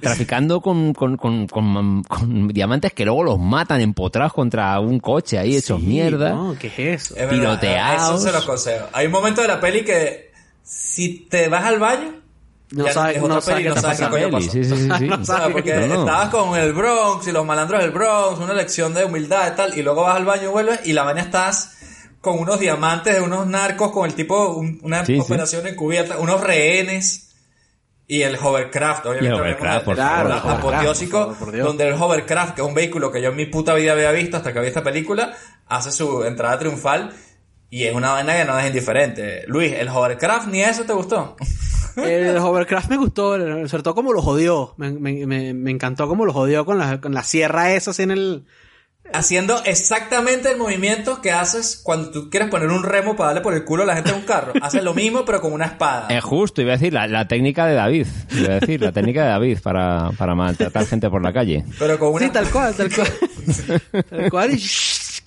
[SPEAKER 2] traficando con, con, con, con- con diamantes que luego los matan empotrados contra un coche ahí hechos
[SPEAKER 3] Sí,
[SPEAKER 2] mierda.
[SPEAKER 3] No, ¿qué es eso?
[SPEAKER 1] Es verdad,
[SPEAKER 2] Piroteados.
[SPEAKER 1] Eso se los consejo. Hay un momento de la peli que si te vas al baño,
[SPEAKER 3] No
[SPEAKER 1] ya
[SPEAKER 3] sabes-
[SPEAKER 1] otra
[SPEAKER 3] sabes
[SPEAKER 1] peli,
[SPEAKER 3] qué
[SPEAKER 1] no sabes coño
[SPEAKER 2] Peli,
[SPEAKER 1] pasó.
[SPEAKER 2] sí, sí, sí, sí.
[SPEAKER 3] No
[SPEAKER 1] sea, porque
[SPEAKER 2] No,
[SPEAKER 1] estabas con el Bronx y los malandros del Bronx, una lección de humildad y tal, y luego vas al baño y vuelves y la vaina estás con unos diamantes de unos narcos, con el tipo, un- una
[SPEAKER 2] Sí, sí.
[SPEAKER 1] operación encubierta, unos rehenes y el hovercraft, obviamente.
[SPEAKER 2] El hovercraft, por
[SPEAKER 1] el-
[SPEAKER 3] hovercraft,
[SPEAKER 1] apoteósico,
[SPEAKER 3] por favor, por Dios.
[SPEAKER 1] donde el hovercraft, que es un vehículo que yo en mi puta vida había visto hasta que vi esta película, hace su entrada triunfal y es una vaina que no es indiferente. Luis, ¿el hovercraft ni eso te gustó?
[SPEAKER 3] El hovercraft me gustó, el- sobre todo como lo jodió. Me, me, me, me encantó como lo jodió con la, con la sierra esa así en el...
[SPEAKER 1] Haciendo exactamente el movimiento que haces cuando tú quieres poner un remo para darle por el culo a la gente en un carro. Haces lo mismo pero con una espada.
[SPEAKER 2] Es justo, iba a decir, la, la técnica de David. Iba a decir, la técnica de David para, para maltratar gente por la calle.
[SPEAKER 1] Pero con una
[SPEAKER 3] Sí, tal cual, tal cual. tal cual. Y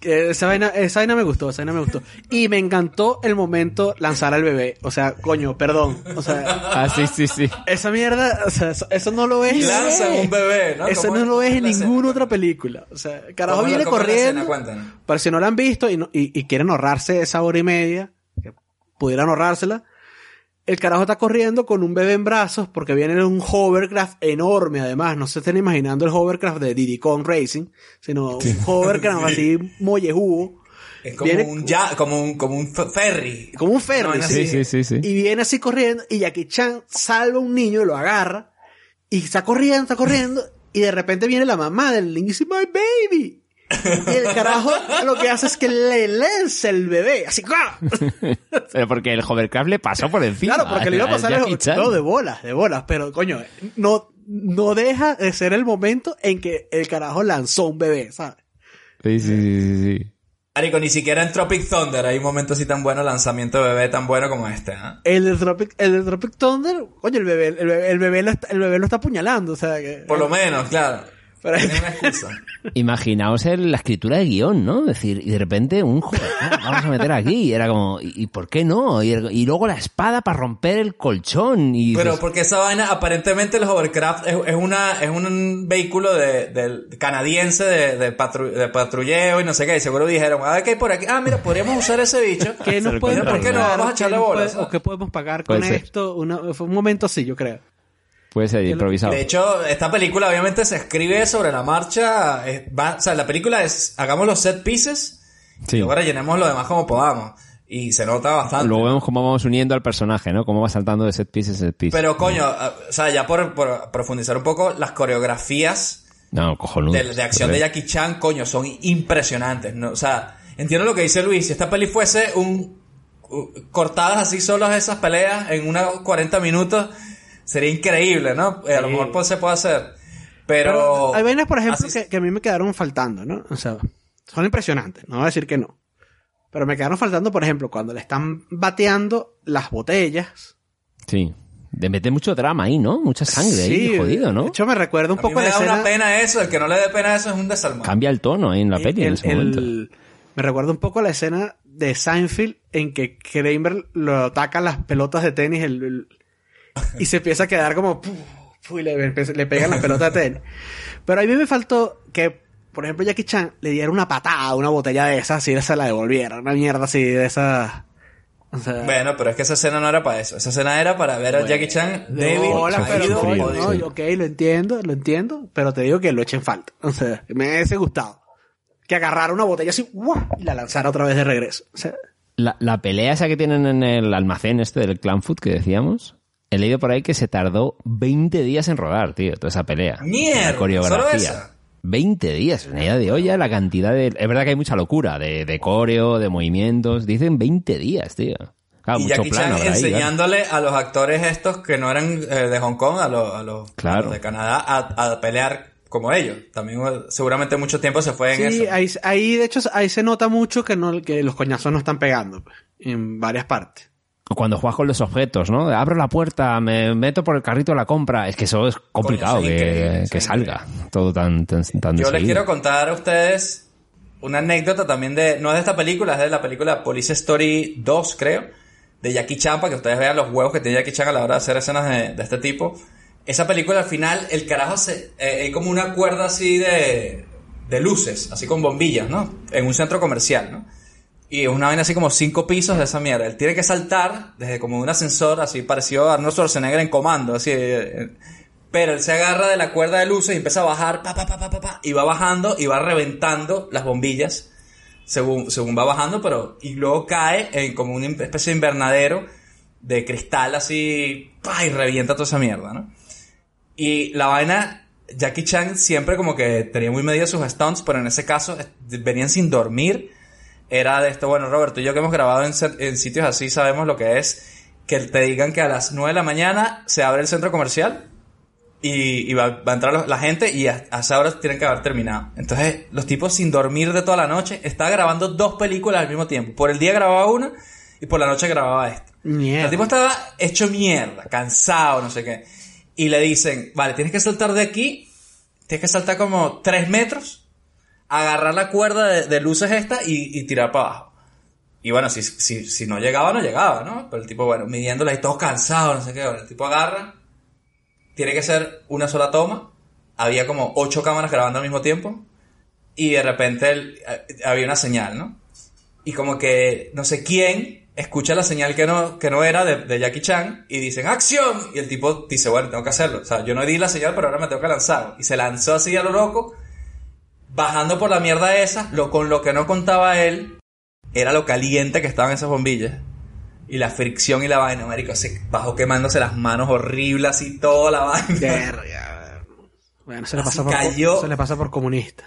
[SPEAKER 3] esa, vaina, esa vaina me gustó, esa vaina me gustó. Y me encantó el momento lanzar al bebé. O sea, coño, perdón. O sea,
[SPEAKER 2] Ah, sí, sí, sí.
[SPEAKER 3] esa mierda, o sea, eso, eso no lo ves.
[SPEAKER 1] Lanzan un bebé, ¿no?
[SPEAKER 3] Eso
[SPEAKER 1] ¿Cómo
[SPEAKER 3] no
[SPEAKER 1] es?
[SPEAKER 3] lo ves en
[SPEAKER 1] ¿Cómo es la
[SPEAKER 3] ninguna
[SPEAKER 1] escena?
[SPEAKER 3] otra película. O sea, carajo
[SPEAKER 1] ¿Cómo es la-
[SPEAKER 3] viene
[SPEAKER 1] cómo
[SPEAKER 3] corriendo. Para si no la han visto y, no- y, y quieren ahorrarse esa hora y media, que pudieran ahorrársela, el carajo está corriendo con un bebé en brazos porque viene en un hovercraft enorme además. No se estén imaginando el hovercraft de Diddy Kong Racing, sino un hovercraft así mollejudo.
[SPEAKER 1] Es como
[SPEAKER 3] Viene-
[SPEAKER 1] un ya, como un, como un ferry.
[SPEAKER 3] Como un ferry.
[SPEAKER 1] No.
[SPEAKER 3] Sí,
[SPEAKER 2] sí, sí, sí.
[SPEAKER 3] Y viene así corriendo y Jackie Chan salva a un niño y lo agarra. Y está corriendo, está corriendo. Y de repente viene la mamá del niño y dice, my baby. Y el carajo lo que hace es que le lanza el bebé. Así, ¡ah!
[SPEAKER 2] Pero porque el hovercraft le pasó por encima.
[SPEAKER 3] Claro, porque le iba a pasar el, no, de bolas, de bolas. Pero, coño, no, no deja de ser el momento en que el carajo lanzó un bebé, ¿sabes?
[SPEAKER 2] Sí, sí, sí, sí, sí.
[SPEAKER 1] Marico, ni siquiera en Tropic Thunder hay un momento así tan bueno, lanzamiento de bebé tan bueno como este, ¿ah?
[SPEAKER 3] El de Tropic, el de Tropic Thunder, coño, el bebé, el bebé, el bebé lo está, el bebé lo está apuñalando, o sea que...
[SPEAKER 1] Por lo menos, claro.
[SPEAKER 3] Pero-
[SPEAKER 1] Tiene una excusa.
[SPEAKER 2] Imaginaos el- la escritura de guion, ¿no? Es decir, y de repente un joder, vamos a meter aquí. Y era como, ¿y, y por qué no? Y, y luego la espada para romper el colchón. Y
[SPEAKER 1] Pero
[SPEAKER 2] dices,
[SPEAKER 1] porque esa vaina, aparentemente el hovercraft es, es una, es un vehículo de, del canadiense de, de, patru- de patrulleo y no sé qué. Y seguro dijeron, a ver qué hay por aquí. Ah, mira, podríamos usar ese bicho.
[SPEAKER 3] ¿Qué nos
[SPEAKER 1] ¿por qué no? Vamos a
[SPEAKER 3] ¿Qué
[SPEAKER 1] echarle bolas.
[SPEAKER 3] ¿O qué podemos pagar con esto? Una- fue un momento así, yo creo.
[SPEAKER 2] Puede ser improvisado.
[SPEAKER 1] De hecho, esta película obviamente se escribe sobre la marcha. es- va- o sea, la película es, hagamos los set pieces
[SPEAKER 2] Sí.
[SPEAKER 1] y ahora llenemos lo demás como podamos. Y se nota bastante.
[SPEAKER 2] Luego vemos cómo vamos uniendo al personaje, ¿no? Cómo va saltando de set piece a set piece.
[SPEAKER 1] Pero coño, o sea, ya por, por profundizar un poco, las coreografías
[SPEAKER 2] no, cojonudo.
[SPEAKER 1] de, de acción de Jackie Chan, coño, son impresionantes. ¿no? O sea, entiendo lo que dice Luis. Si esta peli fuese un cortadas así solas esas peleas en unos 40 minutos, sería increíble, ¿no? Eh, a lo mejor pues, se puede hacer. Pero,
[SPEAKER 3] hay vainas, por ejemplo,
[SPEAKER 1] así-
[SPEAKER 3] que, que a mí me quedaron faltando, ¿no? O sea, son impresionantes, no voy a decir que no. Pero me quedaron faltando, por ejemplo, cuando le están bateando las botellas.
[SPEAKER 2] Sí. De meter mucho drama ahí, ¿no? Mucha sangre ahí, jodido,
[SPEAKER 3] De
[SPEAKER 2] ¿no?
[SPEAKER 3] hecho, me recuerda un
[SPEAKER 1] a mí
[SPEAKER 3] poco
[SPEAKER 1] me
[SPEAKER 3] la
[SPEAKER 1] da
[SPEAKER 3] escena...
[SPEAKER 1] una pena eso. El que no le dé pena eso es un desalmado.
[SPEAKER 2] Cambia el tono ahí en la peli en
[SPEAKER 3] el-
[SPEAKER 2] ese momento.
[SPEAKER 3] el- me recuerda un poco la escena de Seinfeld en que Kramer lo ataca las pelotas de tenis el- el- y se empieza a quedar como ¡puf! ¡puf! y le, le pegan las pelotas de tenis. Pero a mí me faltó que, por ejemplo, Jackie Chan le diera una patada a una botella de esas y se la devolviera. Una mierda así de esas. O sea,
[SPEAKER 1] Bueno, pero es que esa escena no era para eso. Esa escena era para ver a Jackie Chan débil,
[SPEAKER 3] bolas, pero
[SPEAKER 2] frío,
[SPEAKER 3] no,
[SPEAKER 2] sí.
[SPEAKER 3] ok, lo entiendo, lo entiendo, pero te digo que lo echen falta. O sea, me hubiese gustado. Que agarrara una botella así, ¡guau! y la lanzara otra vez de regreso. O sea,
[SPEAKER 2] La, la pelea esa que tienen en el almacén este del Clan Food que decíamos, he leído por ahí que se tardó 20 días en rodar, tío, toda esa pelea.
[SPEAKER 1] Mierda,
[SPEAKER 2] La coreografía.
[SPEAKER 1] ¿solo esa?
[SPEAKER 2] 20 días, una idea de olla, la cantidad de... Es verdad que hay mucha locura de, de coreo, de movimientos. Dicen 20 días, tío. Claro,
[SPEAKER 1] y
[SPEAKER 2] mucho
[SPEAKER 1] Jackie
[SPEAKER 2] plano
[SPEAKER 1] Chan
[SPEAKER 2] habrá ahí, claro.
[SPEAKER 1] enseñándole a los actores estos que no eran eh, de Hong Kong, a los, a los,
[SPEAKER 2] Claro.
[SPEAKER 1] a los de Canadá, a, a pelear como ellos. También eh, seguramente mucho tiempo se fue en
[SPEAKER 3] Sí,
[SPEAKER 1] eso.
[SPEAKER 3] ahí, ahí de hecho ahí se nota mucho que no que los coñazos no están pegando pues, en varias partes.
[SPEAKER 2] Cuando juegas con los objetos, ¿no? Abro la puerta, me meto por el carrito de la compra. Es que eso es complicado
[SPEAKER 1] Coño,
[SPEAKER 2] que, que salga todo tan, tan, tan
[SPEAKER 1] Yo les quiero contar a ustedes una anécdota también de, no es de esta película, es de la película Police Story 2, creo, de Jackie Chan, para que ustedes vean los huevos que tiene Jackie Chan a la hora de hacer escenas de, de este tipo. Esa película al final, el carajo se, eh, hay como una cuerda así de, de luces, así con bombillas, ¿no? En un centro comercial, ¿no? Y es una vaina así como cinco pisos de esa mierda. Él tiene que saltar desde como un ascensor, así parecido a Arnold Schwarzenegger en comando, así. eh, Pero él se agarra de la cuerda de luces y empieza a bajar, pa, pa, pa, pa, pa, pa, y va bajando y va reventando las bombillas según, según va bajando, pero, y luego cae en como una especie de invernadero de cristal así, pa, y revienta toda esa mierda, ¿no? Y la vaina, Jackie Chan siempre como que tenía muy medido sus stunts, pero en ese caso eh, venían sin dormir. Era de esto, bueno, Roberto y yo que hemos grabado en, en sitios así sabemos lo que es que te digan que a las 9 de la mañana se abre el centro comercial y, y va, va a entrar la gente y a, a esa hora tienen que haber terminado. Entonces, los tipos sin dormir de toda la noche, estaba grabando dos películas al mismo tiempo. Por el día grababa una y por la noche grababa esta.
[SPEAKER 3] Mierda.
[SPEAKER 1] El tipo estaba hecho mierda, cansado, no sé qué. Y le dicen, vale, tienes que saltar de aquí, tienes que saltar como tres metros, agarrar la cuerda de, de luces esta y, tirar para abajo. Y bueno, si, si, si no llegaba, no llegaba, ¿no? Pero el tipo, bueno, midiéndola y todo cansado, no sé qué. El tipo agarra, tiene que ser una sola toma. Había como ocho cámaras grabando al mismo tiempo. Y de repente el- eh, había una señal, ¿no? Y como que no sé quién escucha la señal que no, que no era de, de Jackie Chan y dicen ¡Acción! Y el tipo dice, bueno, tengo que hacerlo. O sea, yo no di la señal, pero ahora me tengo que lanzar. Y se lanzó así a lo loco, bajando por la mierda esa, lo, con lo que no contaba él, era lo caliente que estaban esas bombillas. Y la fricción y la vaina, marico, se bajó quemándose las manos horribles y toda la vaina.
[SPEAKER 3] Verga. Bueno, se le pasa por,
[SPEAKER 1] cayó.
[SPEAKER 3] se le pasa por comunista.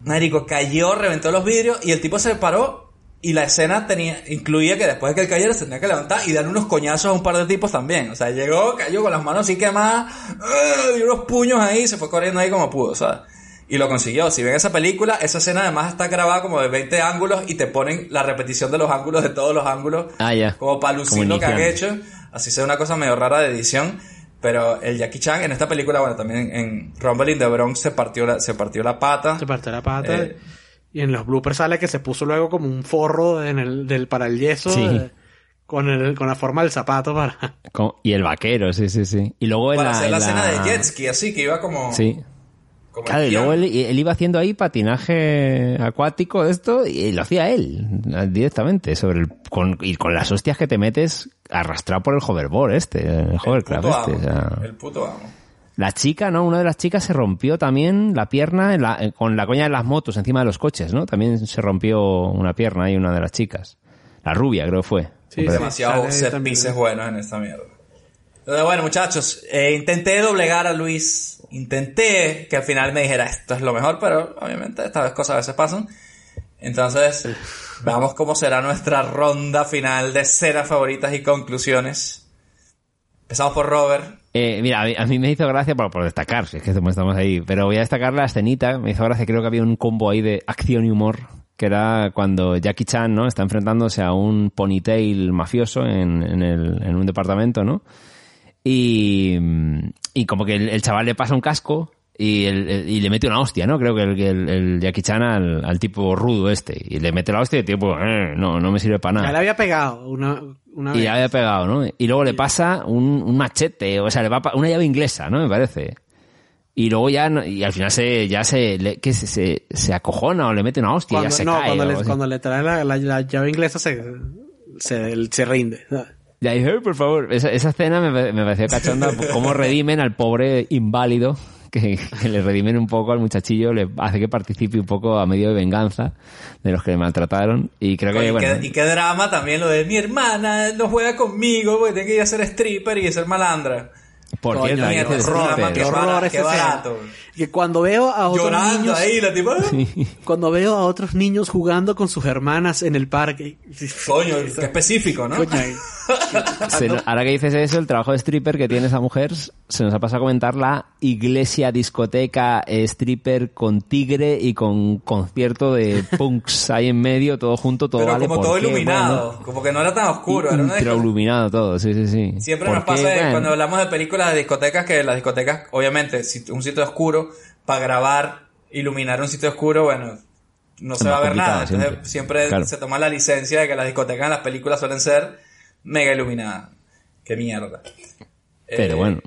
[SPEAKER 1] Marico, cayó, reventó los vidrios y el tipo se paró y la escena tenía, incluía que después de que él cayera se tenía que levantar y darle unos coñazos a un par de tipos también. O sea, llegó, cayó con las manos así quemadas, ¡ah! dio unos puños ahí y se fue corriendo ahí como pudo, ¿sabes? Y lo consiguió. Si ven esa película, esa escena además está grabada como de 20 ángulos y te ponen la repetición de los ángulos de todos los ángulos.
[SPEAKER 2] Ah, ya.
[SPEAKER 1] Como para lucir
[SPEAKER 2] Como
[SPEAKER 1] lo que han hecho. Así sea una cosa medio rara de edición. Pero el Jackie Chan en esta película, bueno, también en Rumble in the Bronx se partió la, se partió la pata.
[SPEAKER 3] Se partió la pata.
[SPEAKER 1] Eh.
[SPEAKER 3] Y en los bloopers sale que se puso luego como un forro en el, del, para el yeso.
[SPEAKER 2] Sí.
[SPEAKER 3] eh, con, el, con la forma del zapato para...
[SPEAKER 2] Con- Y el vaquero, sí, sí, sí. Y luego en
[SPEAKER 1] para
[SPEAKER 2] la,
[SPEAKER 1] hacer la,
[SPEAKER 2] en
[SPEAKER 1] escena
[SPEAKER 2] la-
[SPEAKER 1] de jet ski, así que iba como.
[SPEAKER 2] Sí.
[SPEAKER 1] Como
[SPEAKER 2] Claro, y luego él, él iba haciendo ahí patinaje acuático, esto, y lo hacía él, directamente, sobre el, con, y con las hostias que te metes arrastrado por el hoverboard este, el hovercraft
[SPEAKER 1] puto
[SPEAKER 2] este.
[SPEAKER 1] amo,
[SPEAKER 2] o sea.
[SPEAKER 1] El puto amo.
[SPEAKER 2] La chica, ¿no? Una de las chicas se rompió también la pierna en la- eh, con la coña de las motos encima de los coches, ¿no? También se rompió una pierna ahí una de las chicas. La rubia, creo que fue.
[SPEAKER 3] Sí, sale
[SPEAKER 1] set buenos en esta mierda. Entonces, bueno, muchachos, eh, intenté doblegar a Luis. Intenté que al final me dijera esto es lo mejor, pero obviamente estas cosas a veces pasan. Entonces, veamos cómo será nuestra ronda final de escenas favoritas y conclusiones. Empezamos por Robert.
[SPEAKER 2] Eh, mira, a mí, a mí me hizo gracia por, por destacar, si es que estamos ahí, pero voy a destacar la escenita, me hizo gracia, creo que había un combo ahí de acción y humor, que era cuando Jackie Chan, ¿no? Está enfrentándose a un ponytail mafioso en, en, el, en un departamento, ¿no? Y, y como que el, el chaval le pasa un casco y, el- el- y le mete una hostia, ¿no? Creo que el, que el, el Jackie Chan al, al tipo rudo este. Y le mete la hostia y el tipo, eh, no, no me sirve para nada.
[SPEAKER 3] Ya le había pegado una, una
[SPEAKER 2] Y
[SPEAKER 3] vez.
[SPEAKER 2] ya había pegado, ¿no? Y luego le pasa un, un machete, o sea, le va una llave inglesa, ¿no? Me parece. Y luego ya, y al final se, ya se, le, ¿qué se, se, se acojona o le mete una hostia y ya
[SPEAKER 3] Cuando,
[SPEAKER 2] se
[SPEAKER 3] no,
[SPEAKER 2] cae.
[SPEAKER 3] cuando le, cuando le trae la, la- la llave inglesa se, se, se rinde.
[SPEAKER 2] Ya dije, "Ay, por favor, esa, esa escena me, me pareció cachonda, cómo redimen al pobre inválido, que, que le redimen un poco al muchachillo, le hace que participe un poco a medio de venganza de los que le maltrataron. Y creo que,
[SPEAKER 1] y,
[SPEAKER 2] bueno,
[SPEAKER 1] qué, y qué drama también lo de mi hermana no juega conmigo porque tiene que ir a ser stripper y ser malandra.
[SPEAKER 2] por
[SPEAKER 1] Coño,
[SPEAKER 2] cierto,
[SPEAKER 1] mierda, qué horror, qué
[SPEAKER 3] horror
[SPEAKER 1] barato.
[SPEAKER 3] Que cuando veo a otros
[SPEAKER 1] Llorando
[SPEAKER 3] niños,
[SPEAKER 1] ahí, la tipo,
[SPEAKER 3] cuando veo a otros niños jugando con sus hermanas en el parque,
[SPEAKER 1] coño, qué específico, ¿no?
[SPEAKER 3] Coño, ahí.
[SPEAKER 2] Se ahora que dices eso, el trabajo de stripper que tiene esa mujer, se nos ha pasado a comentar la iglesia, discoteca, eh, stripper con tigre y con concierto de punks ahí en medio, todo junto, todo
[SPEAKER 1] Pero
[SPEAKER 2] vale.
[SPEAKER 1] como
[SPEAKER 2] ¿por
[SPEAKER 1] todo
[SPEAKER 2] qué?
[SPEAKER 1] iluminado,
[SPEAKER 2] Bueno,
[SPEAKER 1] como que no era tan oscuro, era una
[SPEAKER 2] iluminado todo, sí, sí, sí.
[SPEAKER 1] Siempre
[SPEAKER 2] ¿Por
[SPEAKER 1] nos pasa
[SPEAKER 2] Bueno,
[SPEAKER 1] cuando hablamos de películas de discotecas que las discotecas, obviamente, un sitio oscuro, para grabar, iluminar un sitio oscuro, bueno, no se va a ver nada. Entonces siempre,
[SPEAKER 2] siempre. Claro.
[SPEAKER 1] se toma la licencia de que las discotecas en las películas suelen ser mega iluminadas. Qué mierda.
[SPEAKER 2] Pero
[SPEAKER 1] Eh,
[SPEAKER 2] bueno.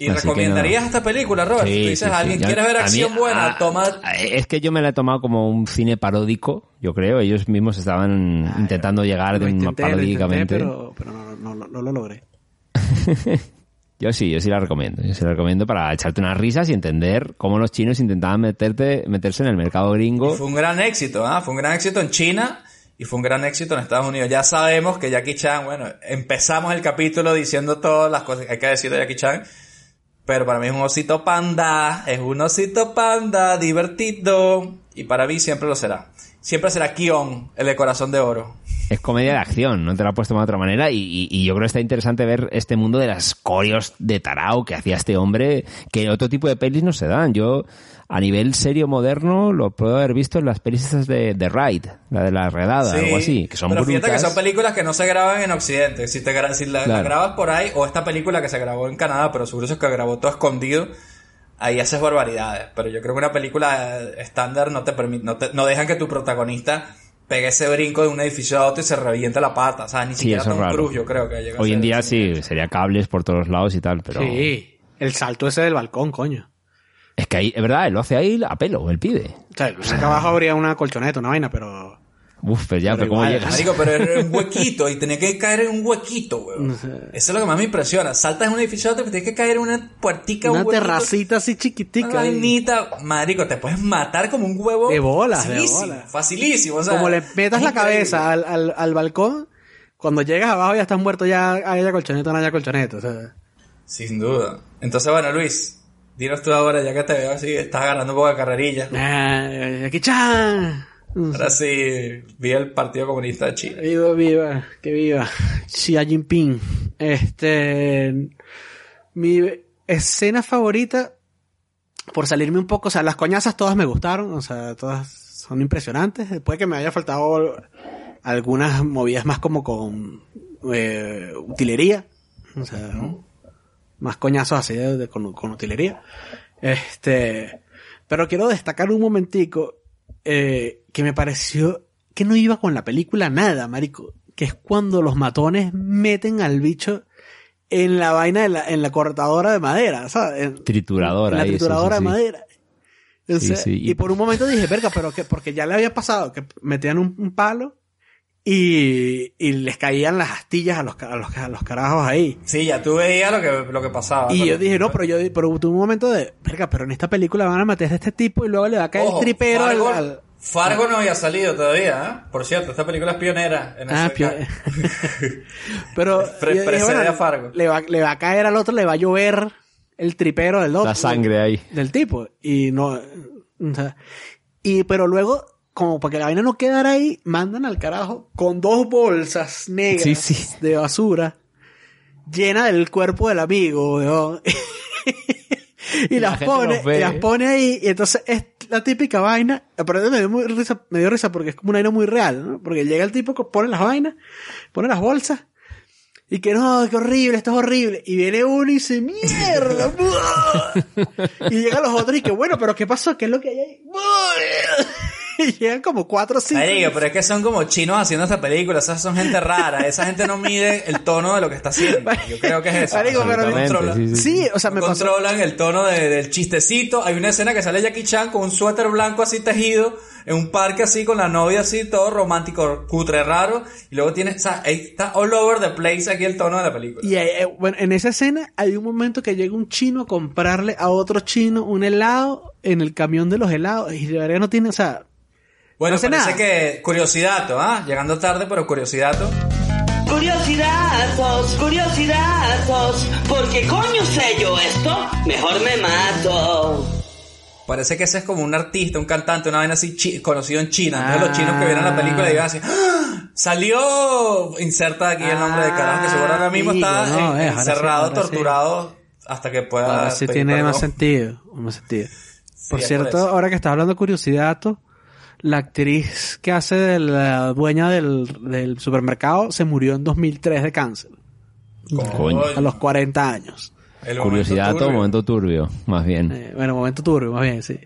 [SPEAKER 1] ¿Y
[SPEAKER 2] Así
[SPEAKER 1] recomendarías esta película, Robert?
[SPEAKER 2] Sí,
[SPEAKER 1] Tú
[SPEAKER 2] sí,
[SPEAKER 1] dices
[SPEAKER 2] sí.
[SPEAKER 1] a alguien, ¿quieres ver
[SPEAKER 2] a mí-
[SPEAKER 1] acción buena?
[SPEAKER 2] ah,
[SPEAKER 1] Toma...
[SPEAKER 2] Es que yo me la he tomado como un cine paródico, yo creo. Ellos mismos estaban intentando llegar de una
[SPEAKER 3] intenté, lo intenté,
[SPEAKER 2] paródicamente.
[SPEAKER 3] pero, pero no, no, no, no lo logré.
[SPEAKER 2] Yo sí, yo sí la recomiendo. Yo sí la recomiendo para echarte unas risas y entender cómo los chinos intentaban meterte, meterse en el mercado gringo.
[SPEAKER 1] Fue un gran éxito, ¿ah? Fue un gran éxito en China y fue un gran éxito en Estados Unidos. Ya sabemos que Jackie Chan, bueno, empezamos el capítulo diciendo todas las cosas que hay que decir de Jackie Chan. Pero para mí es un osito panda, es un osito panda divertido. Y para mí siempre lo será. Siempre será Kion, el de corazón de oro.
[SPEAKER 2] Es comedia de acción, no te lo he puesto de otra manera. Y, y- y yo creo que está interesante ver este mundo de las coreos de tarao que hacía este hombre, que otro tipo de pelis no se dan. Yo, a nivel serio moderno, lo puedo haber visto en las pelis de, de Ride, la de la redada,
[SPEAKER 1] Sí,
[SPEAKER 2] algo así, que son
[SPEAKER 1] Pero fíjate que son películas que no se graban en Occidente. Si, te, gra- si la, la grabas por ahí, o esta película que se grabó en Canadá, pero seguro es que grabó todo escondido, ahí haces barbaridades. Pero yo creo que una película eh, estándar no te permite, no, te- no dejan que tu protagonista pegue ese brinco de un edificio a otro y se reviente la pata. O sea, ni
[SPEAKER 2] Sí,
[SPEAKER 1] siquiera
[SPEAKER 2] es
[SPEAKER 1] Tom
[SPEAKER 2] raro.
[SPEAKER 1] Cruise, yo creo que llega a
[SPEAKER 2] Hoy en día sí, sería cables por todos lados y tal, pero
[SPEAKER 3] Sí. El salto ese del balcón, coño.
[SPEAKER 2] es que ahí, es verdad, él lo hace ahí a pelo, el pibe.
[SPEAKER 3] O sea, acá abajo habría una colchoneta, una vaina, pero...
[SPEAKER 2] Uf, pero ya,
[SPEAKER 3] Pero
[SPEAKER 2] pero, ¿cómo
[SPEAKER 3] igual,
[SPEAKER 2] llegas?
[SPEAKER 1] Marico, pero era un huequito y tenía que caer en un huequito, weón. Eso es lo que más me impresiona. Saltas en un edificio a otro y tienes que caer en una puertica,
[SPEAKER 3] Una
[SPEAKER 1] un huequito.
[SPEAKER 3] terracita así
[SPEAKER 1] Una
[SPEAKER 3] chiquitica. ahí.
[SPEAKER 1] vainita, marico, te puedes matar como un huevo.
[SPEAKER 3] De bolas, de
[SPEAKER 1] Facilísimo,
[SPEAKER 3] bolas.
[SPEAKER 1] Facilísimo, o sea,
[SPEAKER 3] Como le metas la cabeza al, al, al balcón, cuando llegas abajo ya estás muerto, ya haya colchoneta o no haya colchoneta. O sea,
[SPEAKER 1] Sin duda. Entonces, bueno, Luis, dinos tú ahora, ya que te veo así, estás agarrando un poco de carrerilla.
[SPEAKER 3] ah, aquí chan.
[SPEAKER 1] Ahora sí, vi el Partido Comunista de China.
[SPEAKER 3] Viva, viva, que viva. Xi Jinping. Este. Mi escena favorita, por salirme un poco, o sea, las coñazas todas me gustaron, o sea, todas son impresionantes. Puede que me haya faltado algunas movidas más como con eh, utilería, o sea, más coñazos así de, de- con, con utilería. Este, pero quiero destacar un momentico eh, que me pareció que no iba con la película nada, marico. Que es cuando los matones meten al bicho en la vaina de la, en la cortadora de madera, ¿sabes? En-
[SPEAKER 2] Trituradora
[SPEAKER 3] en la trituradora
[SPEAKER 2] sí,
[SPEAKER 3] de
[SPEAKER 2] sí.
[SPEAKER 3] madera. O
[SPEAKER 2] Sí,
[SPEAKER 3] sea,
[SPEAKER 2] sí,
[SPEAKER 3] y...
[SPEAKER 2] y-
[SPEAKER 3] por un momento dije, verga, pero que, porque ya le había pasado, que metían un, un palo y, y les caían las astillas a los, ca- a los, a los carajos ahí.
[SPEAKER 1] Sí, ya tú veías lo que, lo que pasaba.
[SPEAKER 3] Y yo dije, no, pero yo pero tuve un momento de, verga, pero en esta película van a meter a este tipo y luego le va a caer
[SPEAKER 1] Ojo,
[SPEAKER 3] el tripero al-
[SPEAKER 1] Fargo,
[SPEAKER 3] al,
[SPEAKER 1] Fargo no había salido todavía, ¿eh? Por cierto, esta película es pionera en
[SPEAKER 3] Ah,
[SPEAKER 1] ese
[SPEAKER 3] pio- Pero
[SPEAKER 1] Pre-
[SPEAKER 3] yo dije,
[SPEAKER 1] precede
[SPEAKER 3] bueno,
[SPEAKER 1] a Fargo.
[SPEAKER 3] Le, va, le va a caer al otro, le va a llover el tripero del otro.
[SPEAKER 2] La sangre ahí.
[SPEAKER 3] Del tipo. Y no. o sea, y pero luego, como para que la vaina no quedara ahí, mandan al carajo con dos bolsas negras
[SPEAKER 2] Sí, sí.
[SPEAKER 3] de basura llena del cuerpo del amigo, weón. y
[SPEAKER 2] la
[SPEAKER 3] las pone, y las pone ahí, y entonces es la típica vaina, pero me dio, muy risa, me dio risa porque es como una vaina muy real, ¿no? Porque llega el tipo, que pone las vainas, pone las bolsas, y que no, qué horrible, esto es horrible. Y viene uno y dice, mierda. y llegan los otros y que bueno, pero ¿qué pasó? ¿Qué es lo que hay ahí? y llegan como cuatro o cinco.
[SPEAKER 1] Marico, pero es que son como chinos haciendo esta película, esas son gente rara, esa gente no mide el tono de lo que está haciendo. Yo creo que es eso.
[SPEAKER 3] Marico, pero-
[SPEAKER 1] no controlan,
[SPEAKER 2] sí, sí.
[SPEAKER 3] Sí, o sea, me pasó.
[SPEAKER 1] controlan el tono de- del chistecito. Hay una escena que sale Jackie Chan con un suéter blanco así tejido, en un parque así con la novia así, todo romántico, cutre raro. Y luego tiene, o sea, ahí está all over the place aquí el tono de la película.
[SPEAKER 3] Y eh, eh, bueno, en esa escena hay un momento que llega un chino a comprarle a otro chino un helado en el camión de los helados. Y de verdad no tiene, o sea,
[SPEAKER 1] Bueno,
[SPEAKER 3] no hace
[SPEAKER 1] parece
[SPEAKER 3] nada.
[SPEAKER 1] que curiosidad, ¿ah? Llegando tarde, pero curiosidad.
[SPEAKER 9] Curiosidazos, curiosidazos. ¿Por qué coño sé yo esto? Mejor me mato.
[SPEAKER 1] Parece que ese es como un artista, un cantante, una vaina así chi- conocido en China. Entonces
[SPEAKER 3] Ah.
[SPEAKER 1] los chinos que vieron la película digan así, ¡Ah! salió, inserta aquí el nombre de carajo, que seguro ahora mismo
[SPEAKER 3] Ah,
[SPEAKER 1] está
[SPEAKER 3] no,
[SPEAKER 1] en-
[SPEAKER 3] eh, ahora sí,
[SPEAKER 1] encerrado,
[SPEAKER 3] sí.
[SPEAKER 1] torturado, hasta que pueda...
[SPEAKER 3] ahora sí tiene
[SPEAKER 1] perdón.
[SPEAKER 3] más sentido. Más sentido. por cierto, ahora que está hablando de curiosidad, la actriz que hace de la dueña del, del supermercado se murió en 2003 de cáncer.
[SPEAKER 2] Coño.
[SPEAKER 3] A los 40 años.
[SPEAKER 1] El
[SPEAKER 2] Curiosidad
[SPEAKER 1] momento
[SPEAKER 2] o
[SPEAKER 1] turbio.
[SPEAKER 2] momento turbio, más bien.
[SPEAKER 3] Eh, bueno, momento turbio, más bien, sí.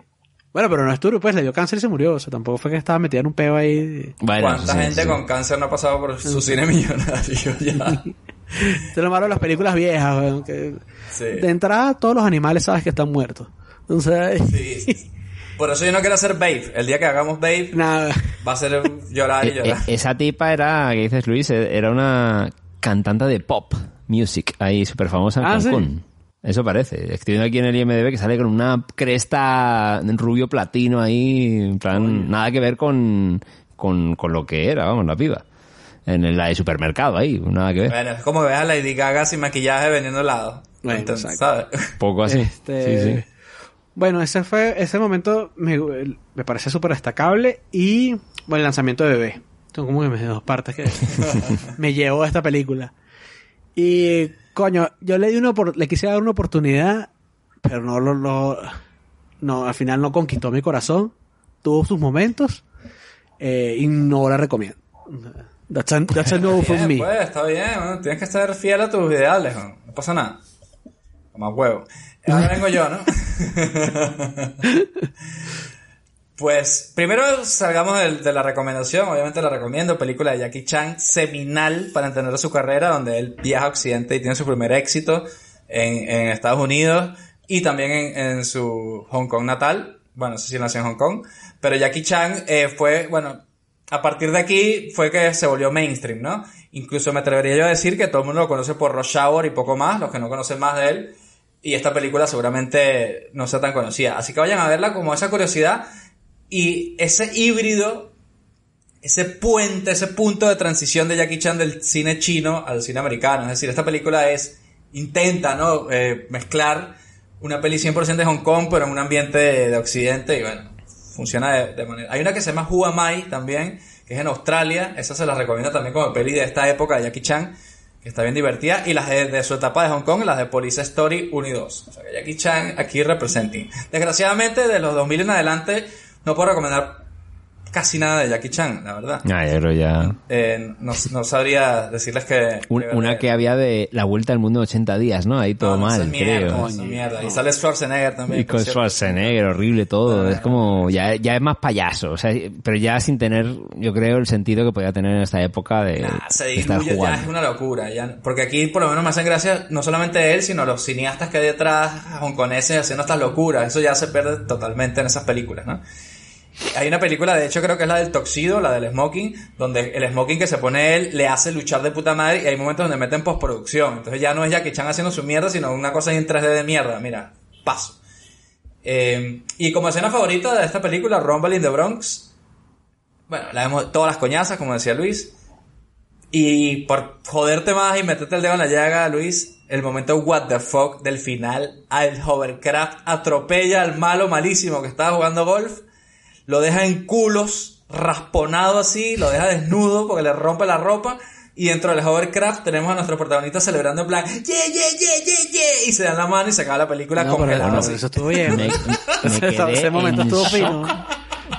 [SPEAKER 3] Bueno, pero no es duro, pues le dio cáncer y se murió. O sea, tampoco fue que estaba metido en un peo ahí.
[SPEAKER 2] Bueno,
[SPEAKER 1] ¿Cuánta
[SPEAKER 2] sí,
[SPEAKER 1] gente
[SPEAKER 2] sí.
[SPEAKER 1] con cáncer no ha pasado por su cine millonario ya?
[SPEAKER 3] Esto es lo malo de las películas viejas, weón, que
[SPEAKER 1] Sí.
[SPEAKER 3] De entrada, todos los animales sabes que están muertos. Entonces,
[SPEAKER 1] Sí. Por eso yo no quiero hacer Babe. El día que hagamos Babe
[SPEAKER 3] nada.
[SPEAKER 1] va a ser llorar y
[SPEAKER 2] Eh,
[SPEAKER 1] llorar.
[SPEAKER 2] eh, esa tipa era, que dices Luis, Eh, era una cantante de pop music, ahí súper famosa en
[SPEAKER 3] Ah, ¿sí?
[SPEAKER 2] Cancún. Eso parece. Estoy viendo aquí en el IMDB que sale con una cresta rubio platino ahí, en plan, nada que ver con, con, con lo que era, vamos, la piba. En la de supermercado ahí, nada que ver.
[SPEAKER 1] Bueno, es como que ves a Lady Gaga sin maquillaje vendiendo helado.
[SPEAKER 3] Bueno,
[SPEAKER 1] Entonces. ¿sabes?
[SPEAKER 2] Poco así.
[SPEAKER 3] Este,
[SPEAKER 2] Sí, sí.
[SPEAKER 3] Bueno, ese fue, ese momento me, me parece súper destacable. Y, bueno, el lanzamiento de Bebé. Son como que me dos partes que me llevó a esta película. Y, coño, yo le di una, le quise dar una oportunidad, pero no lo, lo- no, al final no conquistó mi corazón. Tuvo sus momentos, eh, y no la recomiendo. That's a, that's a no from
[SPEAKER 1] Bien,
[SPEAKER 3] me.
[SPEAKER 1] pues, está bien. ¿no? Tienes que ser fiel a tus ideales. ¿no? No pasa nada. Más huevo. Ahora vengo yo, ¿no? pues, primero salgamos de, la recomendación. Obviamente la recomiendo. Película de Jackie Chan, seminal para entender su carrera, donde él viaja a Occidente y tiene su primer éxito en, Estados Unidos y también en, en su Hong Kong natal. Bueno, no sé si nació en Hong Kong. Pero Jackie Chan eh, fue, bueno, a partir de aquí fue que se volvió mainstream, ¿no? Incluso me atrevería yo a decir que todo el mundo lo conoce por Rush Hour y poco más, los que no conocen más de él. Y esta película seguramente no sea tan conocida. Así que vayan a verla como esa curiosidad y ese híbrido, ese puente, ese punto de transición de Jackie Chan del cine chino al cine americano. Es decir, esta película es, intenta, ¿no? Eh, mezclar una peli 100% de Hong Kong, pero en un ambiente de, de Occidente y bueno, funciona de, de manera... Hay una que se llama Who Am I también, que es en Australia, esa se la recomiendo también como peli de esta época de Jackie Chan, que está bien divertida, y las de, de su etapa de Hong Kong, las de Police Story 1 y 2. O sea que Jackie Chan aquí representing. Desgraciadamente, de los 2000 en adelante, no puedo recomendar casi nada de Jackie Chan, la verdad.
[SPEAKER 2] Ah, yo creo ya.
[SPEAKER 1] Eh, no, no sabría decirles que...
[SPEAKER 2] Un-
[SPEAKER 1] que-
[SPEAKER 2] una que había de La Vuelta al Mundo en 80 días, ¿no? Ahí todo
[SPEAKER 1] No,
[SPEAKER 2] mal,
[SPEAKER 1] mierda,
[SPEAKER 2] creo.
[SPEAKER 1] eso es mierda. Y sale Schwarzenegger también.
[SPEAKER 2] Y con. Schwarzenegger, horrible todo.
[SPEAKER 1] Ah.
[SPEAKER 2] Es como, ya, ya es más payaso. O sea, pero ya sin tener, yo creo, el sentido que podía tener en esta época de
[SPEAKER 1] Nah, se
[SPEAKER 2] estar
[SPEAKER 1] diluye, ya es
[SPEAKER 2] jugando.
[SPEAKER 1] una locura. Ya, porque aquí por lo menos me hacen gracia no solamente él, sino los cineastas que hay detrás, hongkoneses, haciendo estas locuras. Eso ya se pierde totalmente en esas películas, ¿no? Hay una película, de hecho creo que es la del Toxido, la del Smoking, donde el Smoking que se pone él le hace luchar de puta madre y hay momentos donde meten postproducción. Entonces ya no es Jackie Chan haciendo su mierda, sino una cosa en 3D de mierda. Mira, paso. Eh, y como escena favorita de esta película, Rumble in the Bronx, bueno, la vemos todas las coñazas, como decía Luis. Y por joderte más y meterte el dedo en la llaga, Luis, el momento what the fuck del final, al hovercraft atropella al malo malísimo que estaba jugando golf, lo deja en culos, rasponado así, lo deja desnudo porque le rompe la ropa. Y dentro del hovercraft tenemos a nuestro protagonista celebrando en plan, yeah, yeah, yeah, yeah, yeah, y se dan la mano y se acaba la película
[SPEAKER 3] No, pero, no, eso estuvo bien.
[SPEAKER 2] Me, me
[SPEAKER 3] Ese-
[SPEAKER 2] quedé
[SPEAKER 3] ese momento
[SPEAKER 2] en
[SPEAKER 3] estuvo fino.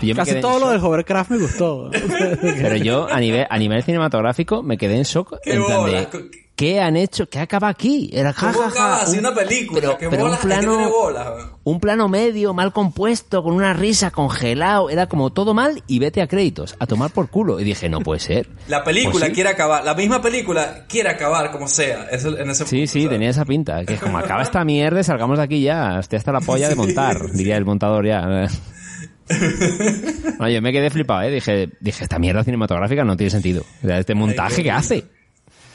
[SPEAKER 2] Yo
[SPEAKER 3] Casi todo lo del hovercraft me gustó.
[SPEAKER 2] Pero yo, a nivel, a nivel cinematográfico, me quedé en shock.
[SPEAKER 1] Qué
[SPEAKER 2] en plan
[SPEAKER 1] bolas,
[SPEAKER 2] de, ¿qué han hecho? ¿Qué acaba aquí? Era
[SPEAKER 1] ¿Cómo
[SPEAKER 2] jajaja.
[SPEAKER 1] acaba así
[SPEAKER 2] un-
[SPEAKER 1] una película?
[SPEAKER 2] Pero,
[SPEAKER 1] ¿Qué
[SPEAKER 2] pero un?
[SPEAKER 1] Es que
[SPEAKER 2] plano,
[SPEAKER 1] bolas, weón.
[SPEAKER 2] un plano medio, mal compuesto, con una risa congelado. Era como todo mal y vete a créditos, a tomar por culo. Y dije, no puede ser.
[SPEAKER 1] La película
[SPEAKER 2] sí.
[SPEAKER 1] quiere acabar, la misma película quiere acabar como sea. Eso, en ese
[SPEAKER 2] Sí,
[SPEAKER 1] punto,
[SPEAKER 2] sí,
[SPEAKER 1] ¿sabes?
[SPEAKER 2] tenía esa pinta. Que como acaba esta mierda, salgamos de aquí ya. Estoy hasta la polla de montar, diría el montador ya. No, yo me quedé flipado, ¿eh? Dije, dije, esta mierda cinematográfica no tiene sentido. O sea, este montaje que hace.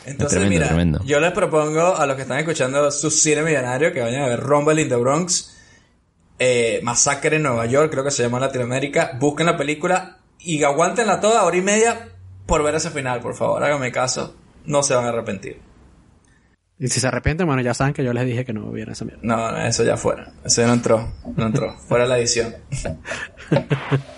[SPEAKER 1] Entonces,
[SPEAKER 2] Tremendo,
[SPEAKER 1] mira,
[SPEAKER 2] tremendo.
[SPEAKER 1] yo les propongo a los que están escuchando su cine millonario que vayan a ver Rumble in the Bronx, eh, Masacre en Nueva York, creo que se llama en Latinoamérica. Busquen la película y aguántenla toda hora y media por ver ese final, por favor, háganme caso. No se van a arrepentir.
[SPEAKER 3] y si se arrepienten, bueno, ya saben que yo les dije que no vieran esa mierda.
[SPEAKER 1] No, no, eso ya fuera. Eso ya no entró. No entró. Fuera la edición.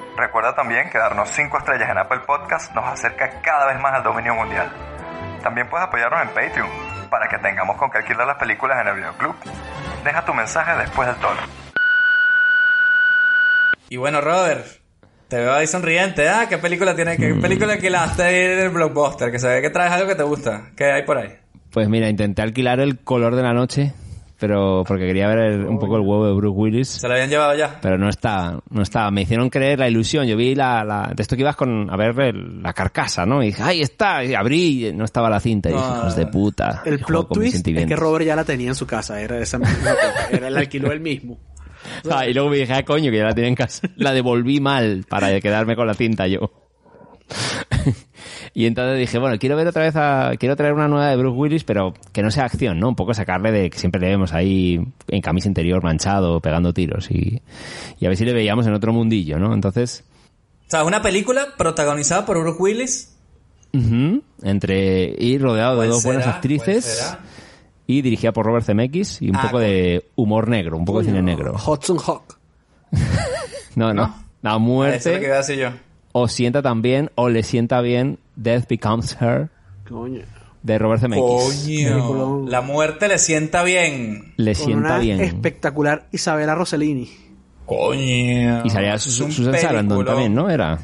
[SPEAKER 10] Recuerda también que darnos 5 estrellas en Apple Podcast nos acerca cada vez más al dominio mundial. También puedes apoyarnos en Patreon para que tengamos con qué alquilar las películas en el videoclub. Deja tu mensaje después del tono.
[SPEAKER 1] Y bueno, Robert, te veo ahí sonriente, ¿ah? ¿Qué película tiene? ¿Qué
[SPEAKER 2] Mm.
[SPEAKER 1] película alquilaste ahí en el blockbuster? Que se ve que traes algo que te gusta. ¿Qué hay por ahí?
[SPEAKER 2] Pues mira, intenté alquilar el color de la noche, pero porque quería ver el- un poco el huevo de Bruce Willis.
[SPEAKER 1] ¿Se lo habían llevado ya?
[SPEAKER 2] Pero no está, no está. Me hicieron creer la ilusión. Yo vi la, la de esto que ibas con a ver el- la carcasa, ¿no? Y dije, ahí está. Y abrí y no estaba la cinta. Y dije, hijos de puta.
[SPEAKER 3] El plot twist es que. Robert ya la tenía en su casa, era esa misma era el alquiló él mismo.
[SPEAKER 2] Ah, y luego me dije, ah, coño, que ya la tenía en casa. La devolví mal para quedarme con la cinta yo. Y entonces dije, bueno, quiero ver otra vez a, quiero traer una nueva de Bruce Willis, pero que no sea acción, ¿no? Un poco sacarle de que siempre le vemos ahí en camisa interior manchado, pegando tiros y, y a ver si le veíamos en otro mundillo, ¿no? Entonces,
[SPEAKER 1] O sea, una película protagonizada por Bruce Willis.
[SPEAKER 2] ujú, entre, y rodeado de
[SPEAKER 1] ¿Cuál
[SPEAKER 2] dos buenas actrices.
[SPEAKER 1] ¿Cuál será?
[SPEAKER 2] Y dirigida por Robert Zemeckis y un
[SPEAKER 1] Ah,
[SPEAKER 2] poco de humor negro, un poco de cine negro.
[SPEAKER 3] Hudson Hawk.
[SPEAKER 2] No, no. La
[SPEAKER 1] Eso es lo que
[SPEAKER 2] muerte
[SPEAKER 1] yo.
[SPEAKER 2] O sienta también o le sienta bien Death Becomes Her
[SPEAKER 3] Coño.
[SPEAKER 2] de Robert Zemeckis.
[SPEAKER 1] Coño. La muerte le sienta bien.
[SPEAKER 2] Le
[SPEAKER 3] Con
[SPEAKER 2] sienta
[SPEAKER 3] una
[SPEAKER 2] bien.
[SPEAKER 3] espectacular Isabela Rossellini.
[SPEAKER 1] Coño.
[SPEAKER 2] Y salía Susan Sarandon también, ¿no? Era.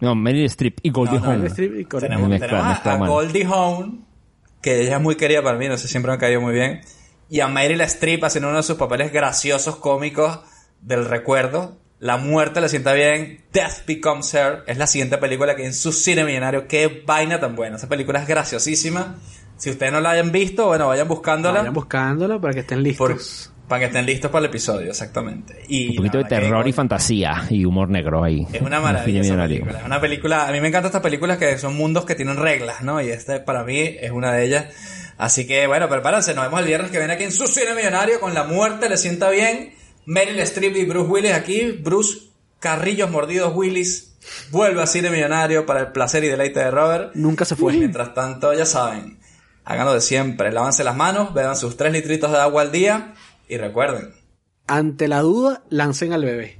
[SPEAKER 2] No, Meryl Streep y Goldie
[SPEAKER 1] No, no,
[SPEAKER 2] Hawn.
[SPEAKER 1] Meryl
[SPEAKER 3] Streep y Goldie
[SPEAKER 1] Tenemos,
[SPEAKER 2] Mezcla-
[SPEAKER 1] tenemos a-
[SPEAKER 2] mezcla
[SPEAKER 1] a. Goldie Hawn, que ella es muy querida para mí, no sé, siempre me ha caído muy bien. Y a Meryl Streep haciendo uno de sus papeles graciosos, cómicos del recuerdo. La muerte le sienta bien. Death Becomes Her es la siguiente película que en su cine millonario. Qué vaina tan buena. Esa película es graciosísima. Si ustedes no la hayan visto, bueno, vayan buscándola.
[SPEAKER 3] Vayan buscándola para que estén listos.
[SPEAKER 1] Para que estén listos para el episodio, exactamente. Y
[SPEAKER 2] Un poquito de
[SPEAKER 1] que,
[SPEAKER 2] terror y fantasía y humor negro ahí.
[SPEAKER 1] es una maravilla esa película. Es una película, a mí me encantan estas películas que son mundos que tienen reglas, ¿no? Y este para mí es una de ellas. Así que bueno, prepárense, nos vemos el viernes que viene aquí en su cine millonario con La Muerte le sienta bien. Meryl Streep y Bruce Willis aquí. Bruce Carrillos Mordidos Willis vuelve a cine millonario para el placer y deleite de Robert.
[SPEAKER 3] Nunca se fue.
[SPEAKER 1] Mientras tanto, ya saben, háganlo de siempre. Lávanse las manos, beban sus 3 litritos de agua al día y recuerden,
[SPEAKER 3] Ante la duda, lancen al bebé.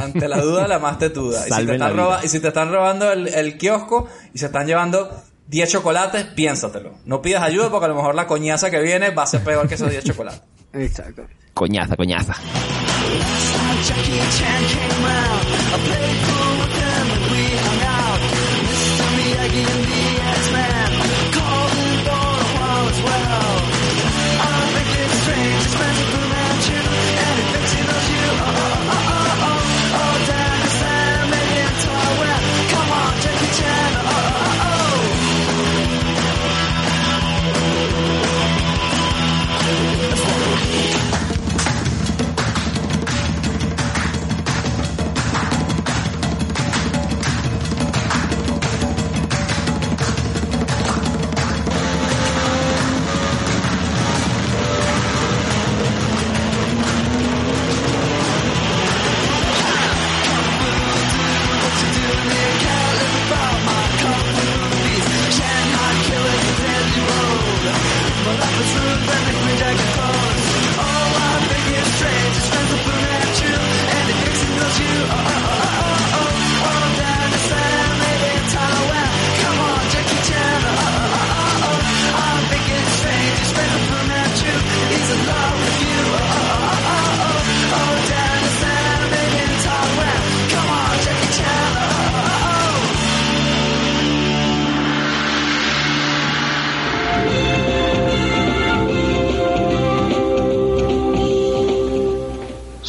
[SPEAKER 1] ante la duda, la más tetuda. Y si, te están roba- y si te están robando el, el kiosco y se están llevando 10 chocolates, piénsatelo. No pidas ayuda porque a lo mejor la coñaza que viene va a ser peor que esos 10 chocolates.
[SPEAKER 3] Exacto.
[SPEAKER 2] coñaza, coñaza. Last
[SPEAKER 8] night Jackie Chan came round. I played pool them and we